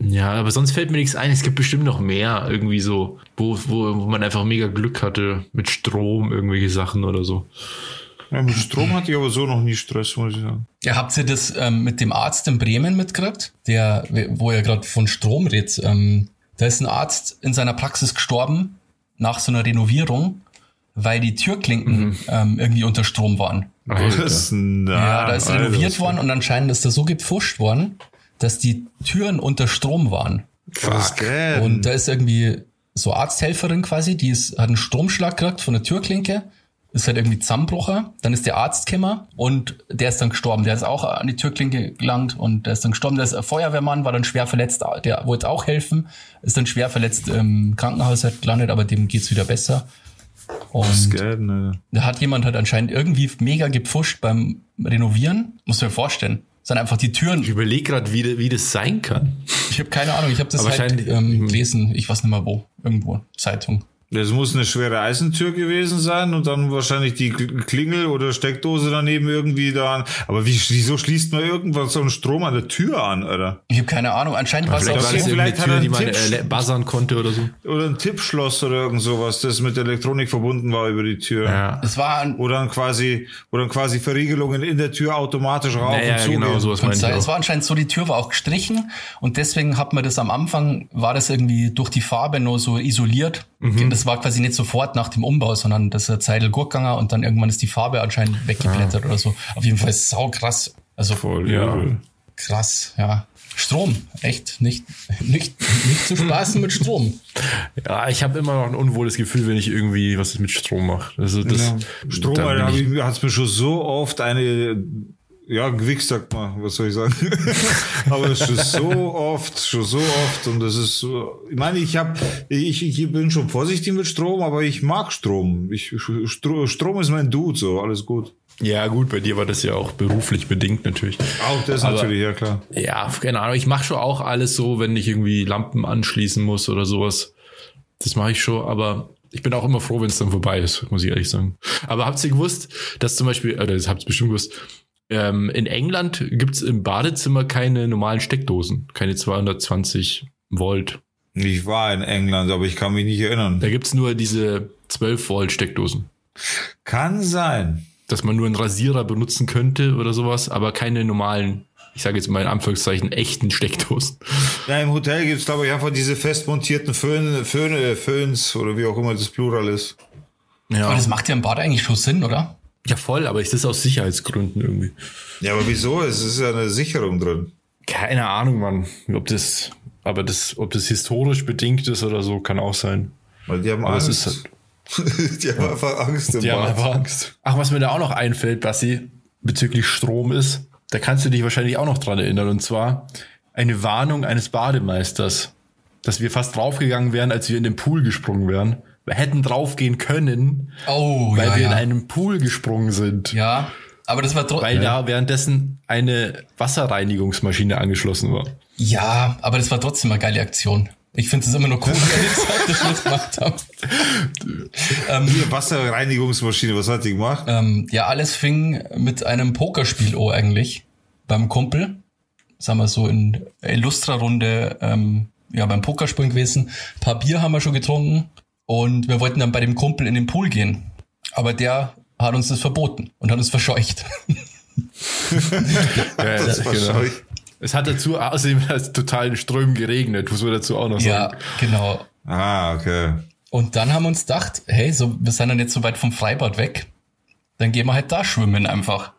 Ja, aber sonst fällt mir nichts ein. Es gibt bestimmt noch mehr irgendwie so, wo, wo, wo man einfach mega Glück hatte mit Strom, irgendwelche Sachen oder so. Ja, mit Strom hatte ich aber so noch nie Stress, muss ich sagen. Ja, habt ihr das ähm, mit dem Arzt in Bremen mitgekriegt? Der, wo er gerade von Strom redet. Ähm, da ist ein Arzt in seiner Praxis gestorben nach so einer Renovierung, weil die Türklinken ähm, irgendwie unter Strom waren. Alter. Das, na, Ja, da ist Alter, renoviert das- worden und anscheinend ist da so gepfuscht worden, dass die Türen unter Strom waren. Was geht? Und da ist irgendwie so Arzthelferin quasi, die ist, hat einen Stromschlag gekriegt von der Türklinke ist halt irgendwie Zusammenbrucher. Dann ist der Arzt gekommen und der ist dann gestorben. Der ist auch an die Türklinke gelangt und der ist dann gestorben. Der ist ein Feuerwehrmann, war dann schwer verletzt. Der wollte auch helfen, ist dann schwer verletzt im Krankenhaus halt gelandet, aber dem geht's wieder besser. Und Geil, ne? da hat jemand halt anscheinend irgendwie mega gepfuscht beim Renovieren. Muss mir vorstellen. Sind einfach die Türen. Ich überlege gerade, wie, wie das sein kann. Ich habe keine Ahnung. Ich habe das Aber halt wahrscheinlich- ähm, gelesen. Ich weiß nicht mehr wo. Irgendwo. Zeitung. Das muss eine schwere Eisentür gewesen sein und dann wahrscheinlich die Kl- Klingel oder Steckdose daneben irgendwie da an. Aber wie, wieso schließt man irgendwas so einen Strom an der Tür an, oder? Ich habe keine Ahnung. Anscheinend war es Vielleicht auch das so. vielleicht hat er Tür, die man äh, buzzern konnte oder so. Oder ein Tippschloss oder irgend sowas, das mit Elektronik verbunden war über die Tür. Ja. Es war ein, Wo dann quasi, wo dann quasi Verriegelungen in der Tür automatisch rauf Ja, ja, und zu genau, sowas meine ich sein. Es auch. war anscheinend so, die Tür war auch gestrichen und deswegen hat man das am Anfang, war das irgendwie durch die Farbe nur so isoliert. Mhm. Und das war quasi nicht sofort nach dem Umbau, sondern das ist Zeit gut gegangen und dann irgendwann ist die Farbe anscheinend weggeblättert oder so. Auf jeden Fall ist sau krass. Also Voll, Ja. krass, ja. Strom, echt, nicht, [LAUGHS] nicht, nicht zu spaßen mit Strom. Ja, ich habe immer noch ein unwohles Gefühl, wenn ich irgendwie was mit Strom mache. Also das, Ja. Strom, da hat es mir schon so oft eine, ja, gewichst sagt man, was soll ich sagen? [LAUGHS] Aber es ist so oft, schon so oft und das ist so, ich meine, ich habe, ich, ich bin schon vorsichtig mit Strom, aber ich mag Strom. Ich, Stro- Strom ist mein Dude, so, alles gut. Ja, gut, bei dir war das ja auch beruflich bedingt natürlich. Auch das Aber- natürlich, ja klar. Ja, keine Ahnung. Ich mache schon auch alles so, wenn ich irgendwie Lampen anschließen muss oder sowas. Das mache ich schon, aber ich bin auch immer froh, wenn es dann vorbei ist, muss ich ehrlich sagen. Aber habt ihr gewusst, dass zum Beispiel, oder das habt ihr bestimmt gewusst, ähm, in England gibt's im Badezimmer keine normalen Steckdosen, keine 220 Volt. Ich war in England, aber ich kann mich nicht erinnern. Da gibt's nur diese 12 Volt Steckdosen. Kann sein. Dass man nur einen Rasierer benutzen könnte oder sowas, aber keine normalen, ich sage jetzt mal in Anführungszeichen, echten Steckdosen. Ja, im Hotel gibt's glaube ich, einfach diese fest montierten Föhn, Föhne, Föhns oder wie auch immer das Plural ist. Ja, Aber das macht ja im Bad eigentlich schon Sinn, oder? Ja voll, aber ist das aus Sicherheitsgründen irgendwie? Ja, aber wieso? Es ist ja eine Sicherung drin. Keine Ahnung, Mann. Ob das, aber das, ob das historisch bedingt ist oder so, kann auch sein. Weil die haben Aber es Angst. ist halt- [LAUGHS] die haben einfach Angst im Die haben Bad. einfach Angst. Ach, was mir da auch noch einfällt, Bassi, bezüglich Strom ist, da kannst du dich wahrscheinlich auch noch dran erinnern, und zwar eine Warnung eines Bademeisters, dass wir fast draufgegangen wären, als wir in den Pool gesprungen wären. Wir hätten draufgehen können, Oh, weil ja, wir ja. in einen Pool gesprungen sind. ja, aber das war Weil trotzdem. da währenddessen eine Wasserreinigungsmaschine angeschlossen war. Ja, aber das war trotzdem eine geile Aktion. Ich finde es immer noch cool, dass wir das [LAUGHS] gemacht haben. ähm, Hier, Wasserreinigungsmaschine, was hat die gemacht? ähm, ja, alles fing mit einem Pokerspiel oh eigentlich beim Kumpel. Sagen wir so in Illustra-Runde, ähm, ja, beim Pokerspielen gewesen. Ein paar Bier haben wir schon getrunken und wir wollten dann bei dem Kumpel in den Pool gehen. Aber der hat uns das verboten und hat uns verscheucht. [LAUGHS] Ja, Das war scheu. Es hat dazu außerdem als total in Strömen geregnet, muss man dazu auch noch ja, sagen. genau. Ah, okay. Und dann haben wir uns gedacht, hey, so, wir sind dann jetzt so weit vom Freibad weg. Dann gehen wir halt da schwimmen einfach.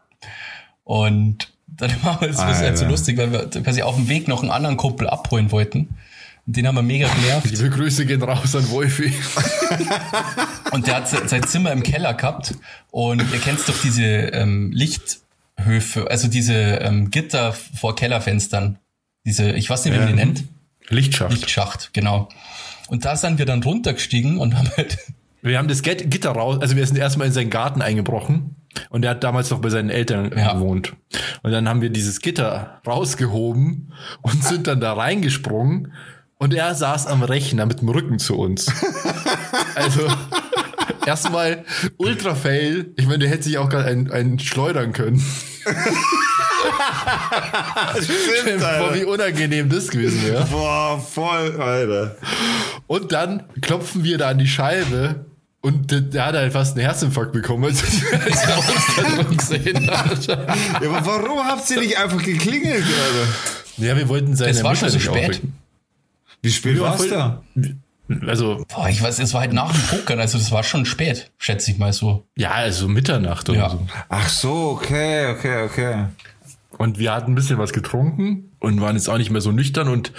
Und dann war es halt so lustig, weil wir quasi auf dem Weg noch einen anderen Kumpel abholen wollten. Und den haben wir mega genervt. Liebe Grüße gehen raus an Wolfi. [LAUGHS] Und der hat se- sein Zimmer im Keller gehabt. Und ihr kennt doch diese ähm, Lichthöfe, also diese ähm, Gitter vor Kellerfenstern. Diese, ich weiß nicht, wie man die nennt. Lichtschacht. Lichtschacht, genau. Und da sind wir dann runtergestiegen und haben halt [LAUGHS] Wir haben das Gitter raus, also wir sind erstmal in seinen Garten eingebrochen und er hat damals noch bei seinen Eltern Ja. gewohnt. Und dann haben wir dieses Gitter rausgehoben und sind dann da reingesprungen und er saß am Rechner mit dem Rücken zu uns. [LAUGHS] Also erstmal ultra fail. Ich meine, der hätte sich auch gerade einen, einen schleudern können. Stimmt, [LAUGHS] Boah, wie unangenehm das gewesen wäre. Boah, voll, Alter. Und dann klopfen wir da an die Scheibe und der, der hat halt fast einen Herzinfarkt bekommen, als er uns da drin gesehen hat. Ja, aber warum habt ihr nicht einfach geklingelt, Alter? Ja, wir wollten seine Es war Mutter schon so spät. aufwecken. Wie spät war's voll- da? Also, Boah, ich weiß, es war halt nach dem Pokern, also das war schon spät, schätze ich mal so. ja, also Mitternacht oder Ja. so. Ach so, okay, okay, okay. Und wir hatten ein bisschen was getrunken und waren jetzt auch nicht mehr so nüchtern und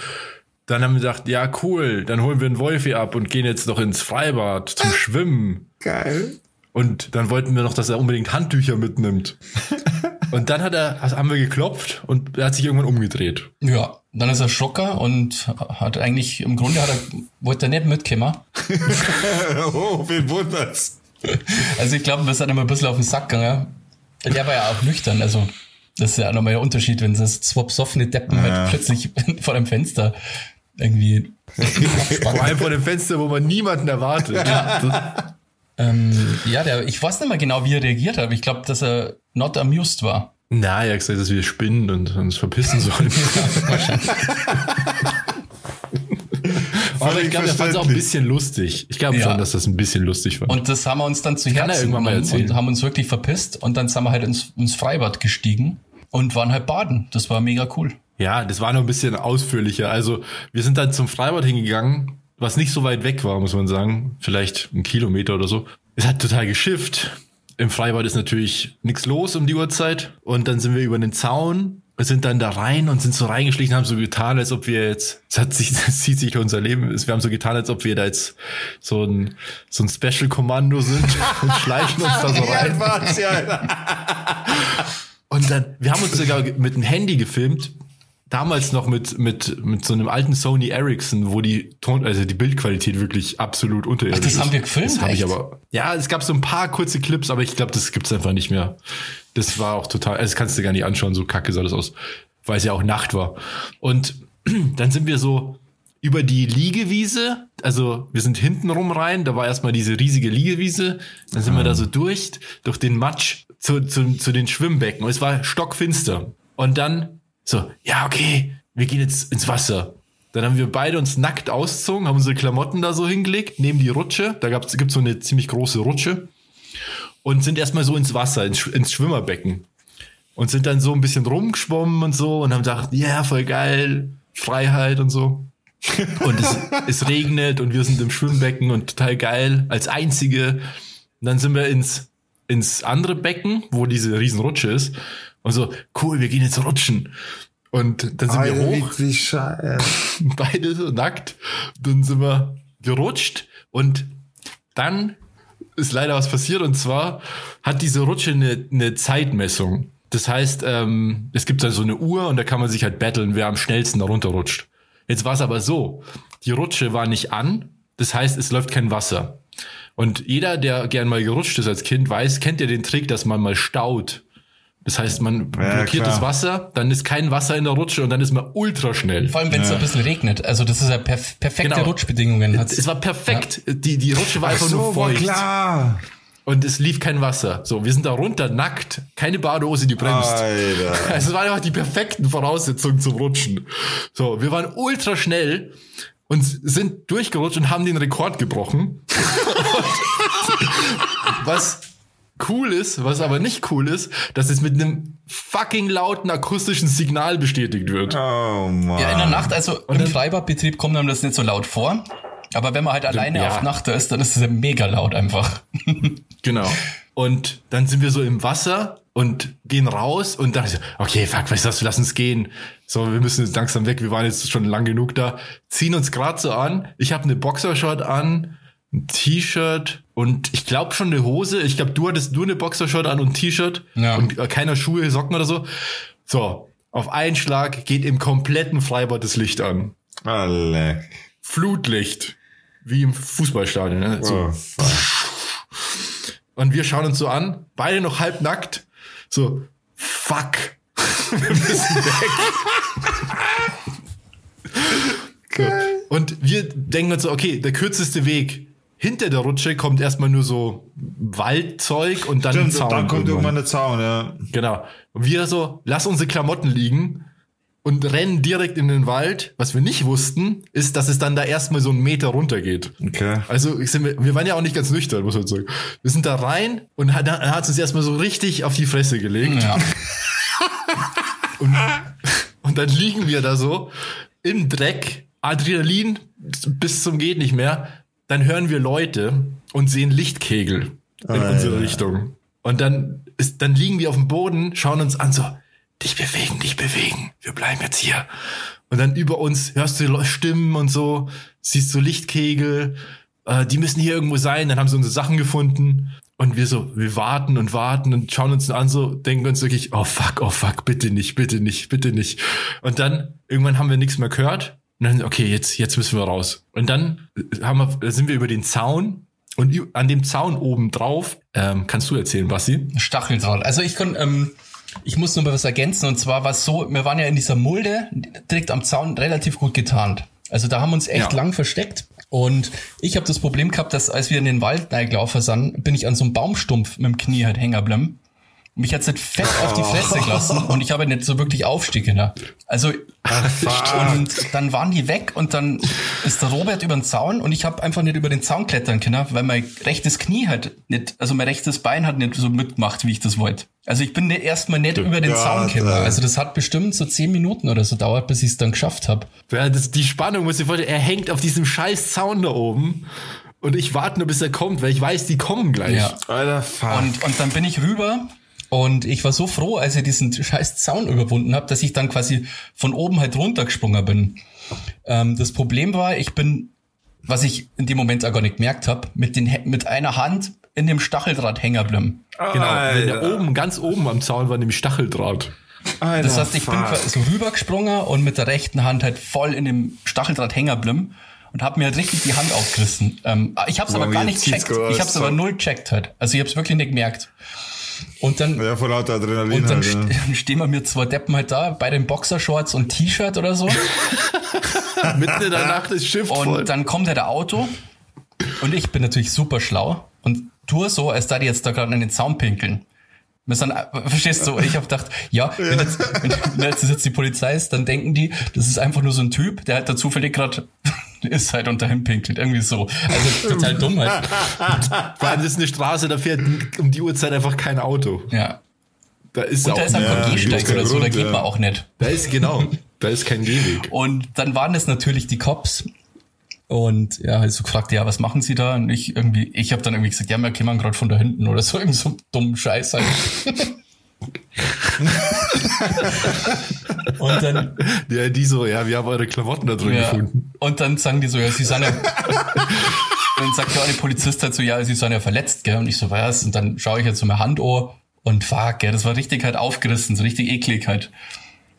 dann haben wir gesagt, ja, cool, dann holen wir einen Wolfi ab und gehen jetzt noch ins Freibad zum Schwimmen. Geil. Und dann wollten wir noch, dass er unbedingt Handtücher mitnimmt. [LAUGHS] Und dann hat er, haben wir geklopft und er hat sich irgendwann umgedreht. Ja, dann ist er Schocker und hat eigentlich, im Grunde hat er, wollte er nicht mitkommen. [LAUGHS] oh, wen wundert's? Also ich glaube, wir sind immer ein bisschen auf den Sack gegangen. Der war ja auch nüchtern, also das ist ja auch nochmal der Unterschied, wenn das zwei besoffene Deppen Ja. halt plötzlich [LAUGHS] vor dem Fenster irgendwie [LAUGHS] Vor allem vor dem Fenster, wo man niemanden erwartet. Ja. ähm, ja, der, ich weiß nicht mehr genau, wie er reagiert hat, aber ich glaube, dass er not amused war. Na, er hat gesagt, dass wir spinnen und uns verpissen sollen. [LAUGHS] Aber ich glaube, er fand es auch ein bisschen lustig. Ich glaube Ja. schon, dass das ein bisschen lustig war. Und das haben wir uns dann zu er Herzen irgendwann mal genommen erzählen. und haben uns wirklich verpisst und dann sind wir halt ins, ins Freibad gestiegen und waren halt baden. Das war mega cool. Ja, das war noch ein bisschen ausführlicher. Also wir sind dann zum Freibad hingegangen, was nicht so weit weg war, muss man sagen. Vielleicht ein Kilometer oder so. Es hat total geschifft. Im Freibad ist natürlich nichts los um die Uhrzeit. Und dann sind wir über den Zaun, sind dann da rein und sind so reingeschlichen, haben so getan, als ob wir jetzt, es hat sich, [LAUGHS] das zieht sich unser Leben, wir haben so getan, als ob wir da jetzt so ein, so ein Special-Kommando sind [LAUGHS] und schleichen uns da so rein. [LAUGHS] Und dann, wir haben uns sogar mit dem Handy gefilmt. Damals noch mit, mit, mit so einem alten Sony Ericsson, wo die Ton, also die Bildqualität wirklich absolut unterirdisch Ach, das ist. haben wir gefilmt, Das habe ich aber. Ja, es gab so ein paar kurze Clips, aber ich glaube, das gibt's einfach nicht mehr. Das war auch total, also das kannst du gar nicht anschauen, so kacke sah das aus, weil es ja auch Nacht war. Und [CLEARS THROAT] dann sind wir so über die Liegewiese, also wir sind hinten rum rein, da war erstmal diese riesige Liegewiese, dann sind wir da so durch, durch den Matsch zu, zu, zu den Schwimmbecken und es war stockfinster. Und dann so, ja, okay, wir gehen jetzt ins Wasser. Dann haben wir beide uns nackt ausgezogen, haben unsere Klamotten da so hingelegt, neben die Rutsche, da gab's, gibt's so eine ziemlich große Rutsche und sind erstmal so ins Wasser, ins, ins Schwimmerbecken und sind dann so ein bisschen rumgeschwommen und so und haben gedacht, ja, voll geil, Freiheit und so. Und es, [LAUGHS] es regnet und wir sind im Schwimmbecken und total geil, als einzige. Und dann sind wir ins, ins andere Becken, wo diese Riesenrutsche ist. Und so, cool, wir gehen jetzt rutschen. Und dann sind wir hoch, wie scheiße. [LAUGHS] beide so nackt. Dann sind wir gerutscht und dann ist leider was passiert und zwar hat diese Rutsche eine, eine Zeitmessung. Das heißt, ähm, es gibt da so eine Uhr und da kann man sich halt battlen, wer am schnellsten da runterrutscht. Jetzt war es aber so, die Rutsche war nicht an, das heißt, es läuft kein Wasser. Und jeder, der gern mal gerutscht ist als Kind, weiß, kennt ja den Trick, dass man mal staut. Das heißt, man Ja, blockiert klar. das Wasser, dann ist kein Wasser in der Rutsche und dann ist man ultra schnell. Vor allem, wenn es so ein bisschen regnet. Also das ist ja perf perfekte Genau. Rutschbedingungen. Hat's- Es war perfekt. Die, die Rutsche war einfach nur war feucht. klar. Und es lief kein Wasser. So, wir sind da runter, nackt. Keine Badehose, die bremst. Alter. Also, [LAUGHS] Es waren einfach die perfekten Voraussetzungen zum Rutschen. So, wir waren ultra schnell und sind durchgerutscht und haben den Rekord gebrochen. [LAUGHS] was cool ist, was aber nicht cool ist, dass es mit einem fucking lauten akustischen Signal bestätigt wird. Oh Mann. Ja, in der Nacht, also im dann- Freibadbetrieb kommt einem das nicht so laut vor. Aber wenn man halt alleine ja. auf Nacht da ist, dann ist das ja mega laut einfach. [LAUGHS] Genau. Und dann sind wir so im Wasser und gehen raus und dann, so, okay, fuck, weißt du was, lass uns gehen. So, wir müssen jetzt langsam weg, wir waren jetzt schon lang genug da. Ziehen uns gerade so an. Ich habe eine Boxershort an, ein T-Shirt und ich glaube schon eine Hose. Ich glaube, du hattest nur eine Boxershort an und ein T-Shirt Ja. und äh, keiner Schuhe, Socken oder so. So, auf einen Schlag geht im kompletten Freibad das Licht an. Alle. Flutlicht. Wie im Fußballstadion. Ne? So. Oh. Und wir schauen uns so an, beide noch halb nackt. So, fuck. [LAUGHS] wir müssen weg. [LAUGHS] so. Und wir denken uns so, okay, der kürzeste Weg. Hinter der Rutsche kommt erstmal nur so Waldzeug und dann ein Stimmt, Zaun. und dann kommt irgendwann. irgendwann der Zaun, ja. Genau. Und wir so, lass unsere Klamotten liegen und rennen direkt in den Wald. Was wir nicht wussten, ist, dass es dann da erstmal so einen Meter runter geht. Okay. Also sind wir, wir waren ja auch nicht ganz nüchtern, muss man sagen. Wir sind da rein und hat, hat uns erstmal so richtig auf die Fresse gelegt. Ja. [LAUGHS] Und, und dann liegen wir da so im Dreck, Adrenalin bis zum geht nicht mehr. Dann hören wir Leute und sehen Lichtkegel in Alter. unsere Richtung. Und dann ist, dann liegen wir auf dem Boden, schauen uns an so, dich bewegen, dich bewegen. Wir bleiben jetzt hier. Und dann über uns hörst du Stimmen und so, siehst du Lichtkegel, äh, die müssen hier irgendwo sein. Dann haben sie unsere Sachen gefunden. Und wir so, wir warten und warten und schauen uns an, so denken uns wirklich, oh fuck, oh fuck, bitte nicht, bitte nicht, bitte nicht. Und dann irgendwann haben wir nichts mehr gehört. Und dann, okay, jetzt, jetzt müssen wir raus. Und dann haben wir, sind wir über den Zaun und an dem Zaun oben drauf, ähm, kannst du erzählen, Basti? Stacheldraht. Also ich kann, ähm, ich muss nur mal was ergänzen. Und zwar war es so, wir waren ja in dieser Mulde direkt am Zaun relativ gut getarnt. Also da haben wir uns echt ja. lang versteckt. Und ich habe das Problem gehabt, dass als wir in den Wald gelaufen sind, bin ich an so einem Baumstumpf mit dem Knie halt hängen geblieben. Mich hat's nicht fett auf die Fresse gelassen und ich habe nicht so wirklich aufstieg können. Also und dann waren die weg und dann ist der Robert über den Zaun und ich habe einfach nicht über den Zaun klettern können, weil mein rechtes Knie halt nicht, also mein rechtes Bein hat nicht so mitgemacht, wie ich das wollte. Also ich bin erstmal nicht über den Zaun gekommen. Also das hat bestimmt so zehn Minuten oder so dauert, bis ich es dann geschafft habe. Ja, das, die Spannung muss ich vorstellen, er hängt auf diesem scheiß Zaun da oben und ich warte nur, bis er kommt, weil ich weiß, die kommen gleich. Ja. Alter, fuck. Und, und dann bin ich rüber und ich war so froh, als ich diesen scheiß Zaun überwunden habe, dass ich dann quasi von oben halt runtergesprungen bin. Ähm, das Problem war, ich bin, was ich in dem Moment auch gar nicht gemerkt habe, mit, den, mit einer Hand in dem Stacheldraht hängen bleiben. Genau, der oben, ganz oben am Zaun war nämlich Stacheldraht. Alter, das heißt, ich fuck. bin so rübergesprungen und mit der rechten Hand halt voll in dem Stacheldraht hängen geblieben und habe mir halt richtig die Hand aufgerissen. Ähm, ich habe es aber gar nicht checkt. Ich habe es aber null checkt halt. Also ich habe es wirklich nicht gemerkt. Und dann, ja, vor lauter Adrenalin und dann, halt, ja. [LAUGHS] stehen wir mir zwei Deppen halt da bei den Boxershorts und T-Shirt oder so. [LAUGHS] Mitten in der Nacht ist Schiff Und voll. dann kommt halt der Auto und ich bin natürlich super schlau und tue so, als da die jetzt da gerade in den Zaun pinkeln. Dann, [LAUGHS] verstehst du? Ich habe gedacht, ja. Wenn, jetzt, wenn, jetzt die Polizei ist, dann denken die, das ist einfach nur so ein Typ, der halt da zufällig gerade [LAUGHS] ist halt und dahin pinkelt. Irgendwie so. Also total dumm halt. [LAUGHS] Vor allem das ist eine Straße, da fährt um die Uhrzeit einfach kein Auto. Ja. Da ist und auch da ist einfach ein Gehsteig oder so, da geht man auch nicht. Da ist, genau, da ist kein Gehweg. [LAUGHS] Und dann waren es natürlich die Cops. Und ja, halt so gefragt, ja, was machen sie da? Und ich irgendwie, ich habe dann irgendwie gesagt, ja, wir kämen gerade von da hinten oder so, irgend so dummen Scheiß halt. Und dann. [LAUGHS] Ja, die so, ja, wir haben eure Klamotten da drin ja, gefunden. Und dann sagen die so, ja, sie sind ja. [LAUGHS] dann sagt ja auch die Polizist halt so, ja, sie sind ja verletzt, gell? Und ich so, was? Und dann schaue ich jetzt so meine Hand an und fuck, gell, das war richtig halt aufgerissen, so richtig eklig halt.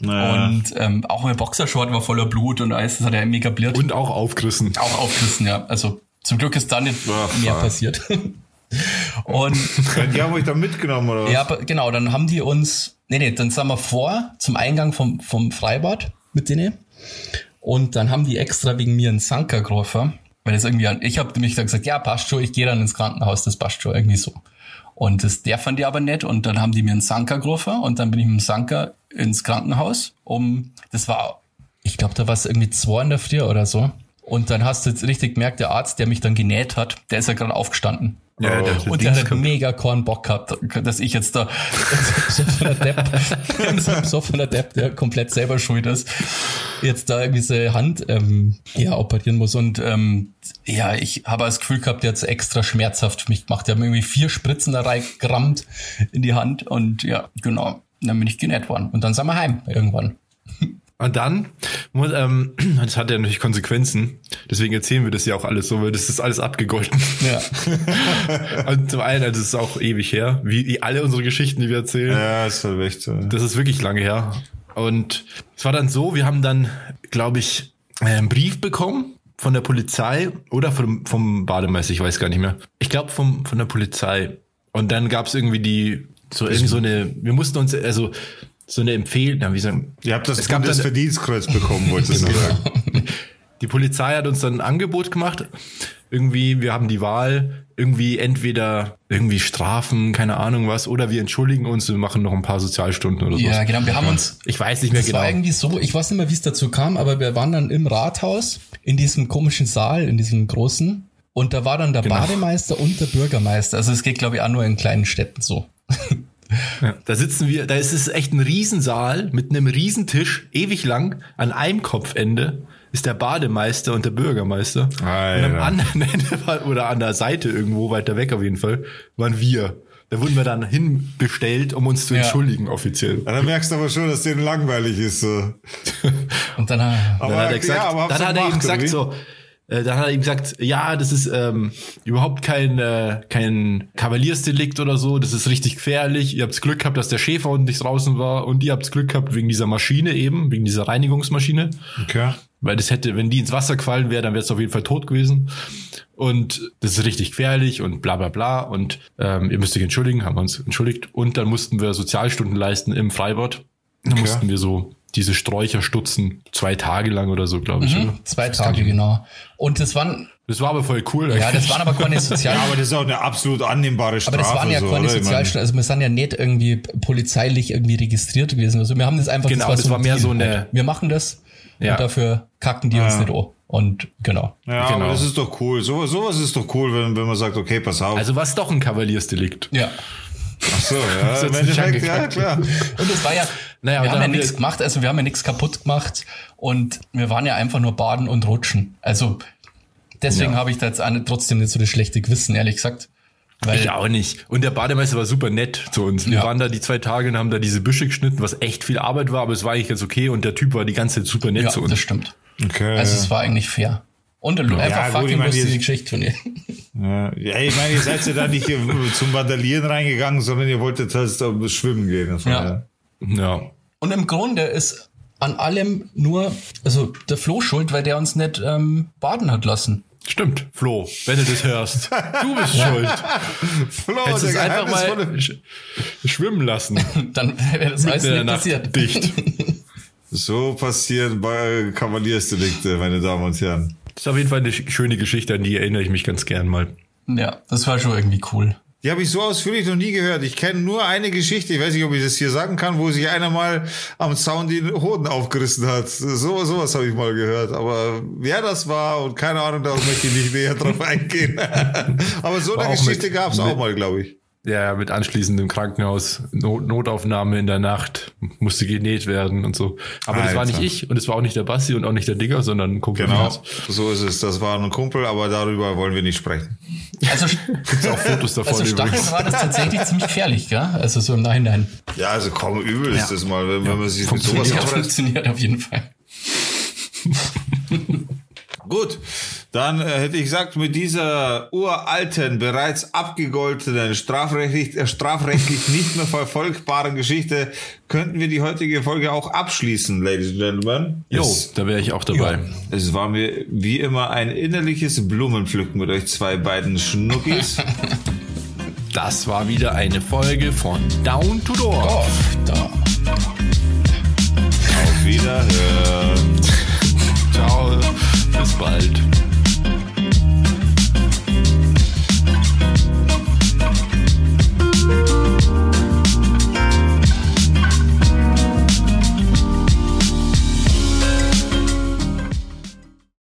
Naja. Und ähm, auch mein Boxershort war voller Blut und alles, das hat er mega bliert. Und auch aufgerissen. Auch aufgerissen, ja. Also zum Glück ist da nicht Ach, mehr fuck. passiert. [LAUGHS] Und die haben euch da mitgenommen, oder was? Ja, genau, dann haben die uns, nee, nee, dann sind wir vor zum Eingang vom, vom Freibad mit denen. Und dann haben die extra wegen mir einen Sanker gerufen, weil das irgendwie, ich habe nämlich dann gesagt, ja, passt schon, ich gehe dann ins Krankenhaus, das passt schon, irgendwie so. Und das, der fand die aber nett und dann haben die mir einen Sanker gerufen und dann bin ich mit dem Sanker ins Krankenhaus, um, das war, ich glaube, da war es irgendwie zwei in der Früh oder so. Und dann hast du jetzt richtig gemerkt, der Arzt, der mich dann genäht hat, der ist ja gerade aufgestanden. Ja, der und der hat mega Korn Bock gehabt, dass ich jetzt da [LAUGHS] so von der Depp, [LAUGHS] so von der Depp, der komplett selber schuld ist, jetzt da irgendwie diese Hand ähm, ja, operieren muss. Und ähm, ja, ich habe das Gefühl gehabt, der hat es extra schmerzhaft für mich gemacht. Der hat mir irgendwie vier Spritzen da reingerammt in die Hand und ja, genau. Dann bin ich genäht worden. Und dann sind wir heim irgendwann. Und dann, muss, ähm, [CLEARS THROAT] das hat ja natürlich Konsequenzen, deswegen erzählen wir das ja auch alles so, weil das ist alles abgegolten. Ja. [LAUGHS] und zum einen, also es ist auch ewig her, wie alle unsere Geschichten, die wir erzählen. Ja, ist halt echt so. Das ist wirklich lange her. Und es war dann so, wir haben dann, glaube ich, einen Brief bekommen von der Polizei oder vom, vom Bademeister, ich weiß gar nicht mehr. Ich glaube vom von der Polizei. Und dann gab es irgendwie die so irgendwie so eine, wir mussten uns, also so eine Empfehlung, wie sagen, Ihr habt das es gab Verdienstkreuz bekommen, wolltest [LAUGHS] du genau. sagen. Die Polizei hat uns dann ein Angebot gemacht. Irgendwie, wir haben die Wahl, irgendwie entweder irgendwie Strafen, keine Ahnung was, oder wir entschuldigen uns und machen noch ein paar Sozialstunden oder so. Ja, genau. Wir haben uns. Ich weiß nicht mehr das genau. Das war irgendwie so, ich weiß nicht mehr, wie es dazu kam, aber wir waren dann im Rathaus, in diesem komischen Saal, in diesem großen. Und da war dann der genau. Bademeister und der Bürgermeister. Also es geht, glaube ich, auch nur in kleinen Städten so. [LAUGHS] Ja, da sitzen wir, da ist es echt ein Riesensaal mit einem Riesentisch, ewig lang, an einem Kopfende ist der Bademeister und der Bürgermeister. Alter. Und am anderen [LAUGHS] Ende oder an der Seite irgendwo weiter weg auf jeden Fall waren wir. Da wurden wir dann hinbestellt, um uns zu ja. entschuldigen offiziell. Ja, dann merkst du aber schon, dass denen langweilig ist. So. [LAUGHS] Und dann, dann hat er gesagt, ja, dann hat er eben gesagt so, äh, dann hat er ihm gesagt, ja, das ist ähm, überhaupt kein, äh, kein Kavaliersdelikt oder so, das ist richtig gefährlich. Ihr habt Glück gehabt, dass der Schäfer unten nicht draußen war und ihr habt Glück gehabt wegen dieser Maschine eben, wegen dieser Reinigungsmaschine. Okay. Weil das hätte, wenn die ins Wasser gefallen wäre, dann wäre es auf jeden Fall tot gewesen. Und das ist richtig gefährlich und bla bla bla. Und ähm, ihr müsst euch entschuldigen, haben wir uns entschuldigt. Und dann mussten wir Sozialstunden leisten im Freibad. Dann Okay. mussten wir so diese Sträucher stutzen, zwei Tage lang oder so, glaube ich. Oder? Mhm, zwei Tage, genau. Und das waren, Das war aber voll cool. ja, das waren aber keine [LAUGHS] Sozial... Ja, aber das ist auch eine absolut annehmbare Strafe. Aber das waren ja so, keine Sozialstunden, also wir sind ja nicht irgendwie polizeilich irgendwie registriert gewesen. Also wir haben das einfach, Genau, das war ein mehr Deal so eine-. Wir machen das Ja. und dafür kacken die uns Ja. nicht an. Und genau. Ja, Genau. aber das ist doch cool. So, sowas ist doch cool, wenn, wenn man sagt, okay, pass auf. Also was doch ein Kavaliersdelikt. Ja. Ach so, ja, [LAUGHS] Das im Endeffekt, ja, klar. Und es war ja, Naja, wir haben ja nichts gemacht, also wir haben ja nichts kaputt gemacht und wir waren ja einfach nur baden und rutschen. Also deswegen Ja. habe ich da jetzt trotzdem nicht so das schlechte Gewissen, ehrlich gesagt. Weil, Ich auch nicht. Und der Bademeister war super nett zu uns. Wir Ja. waren da die zwei Tage und haben da diese Büsche geschnitten, was echt viel Arbeit war, aber es war eigentlich ganz okay und der Typ war die ganze Zeit super nett ja, zu das uns. stimmt. Okay. Also es war eigentlich fair. Und einfach gut, fucking ich lustige jetzt- Geschichte von ihr. ja, ja, ich meine, ihr seid ja da nicht [LAUGHS] zum Vandalieren reingegangen, sondern ihr wolltet halt schwimmen gehen. Das war Ja. Ja. Und im Grunde ist an allem nur, also der Flo schuld, weil der uns nicht ähm, baden hat lassen. Stimmt, Flo, wenn du das hörst. Du bist [LAUGHS] schuld. Flo, Hättest es der einfach geheimnisvolle- mal sch schwimmen lassen. [LAUGHS] Dann wäre das alles in der nicht passiert. dicht. [LAUGHS] So passieren bei Kavaliersdelikte, meine Damen und Herren. Das ist auf jeden Fall eine sch- schöne Geschichte, an die erinnere ich mich ganz gern mal. Ja, das war schon irgendwie cool. Die habe ich so ausführlich noch nie gehört. Ich kenne nur eine Geschichte, ich weiß nicht, ob ich das hier sagen kann, wo sich einer mal am Zaun den Hoden aufgerissen hat. So sowas habe ich mal gehört. Aber wer das war und keine Ahnung, darauf möchte ich nicht näher drauf [LAUGHS] eingehen. Aber so War eine Geschichte mit- gab es auch mal, glaube ich. Ja, mit anschließendem Krankenhaus, Not Notaufnahme in der Nacht, musste genäht werden und so. Aber das war Alter. nicht ich und es war auch nicht der Bassi und auch nicht der Digger, sondern ein Kumpel. Genau, so ist es. Das war ein Kumpel, aber darüber wollen wir nicht sprechen. Also, [LAUGHS] Gibt's auch Fotos davon also übrigens. war das tatsächlich ziemlich gefährlich, gell? Also so im Nachhinein. Ja, also kaum übel ist Ja. das mal, wenn, wenn man sich mit sowas. Ja, funktioniert auf jeden Fall. Gut, dann äh, hätte ich gesagt, mit dieser uralten, bereits abgegoltenen, strafrechtlich, äh, strafrechtlich [LAUGHS] nicht mehr verfolgbaren Geschichte könnten wir die heutige Folge auch abschließen, Ladies and Gentlemen. Jo, Es, da wäre ich auch dabei. es war mir wie immer ein innerliches Blumenpflücken mit euch zwei beiden Schnuckis. [LAUGHS] Das war wieder eine Folge von Down to Door. Oh, da. Auf Wiederhören. [LAUGHS]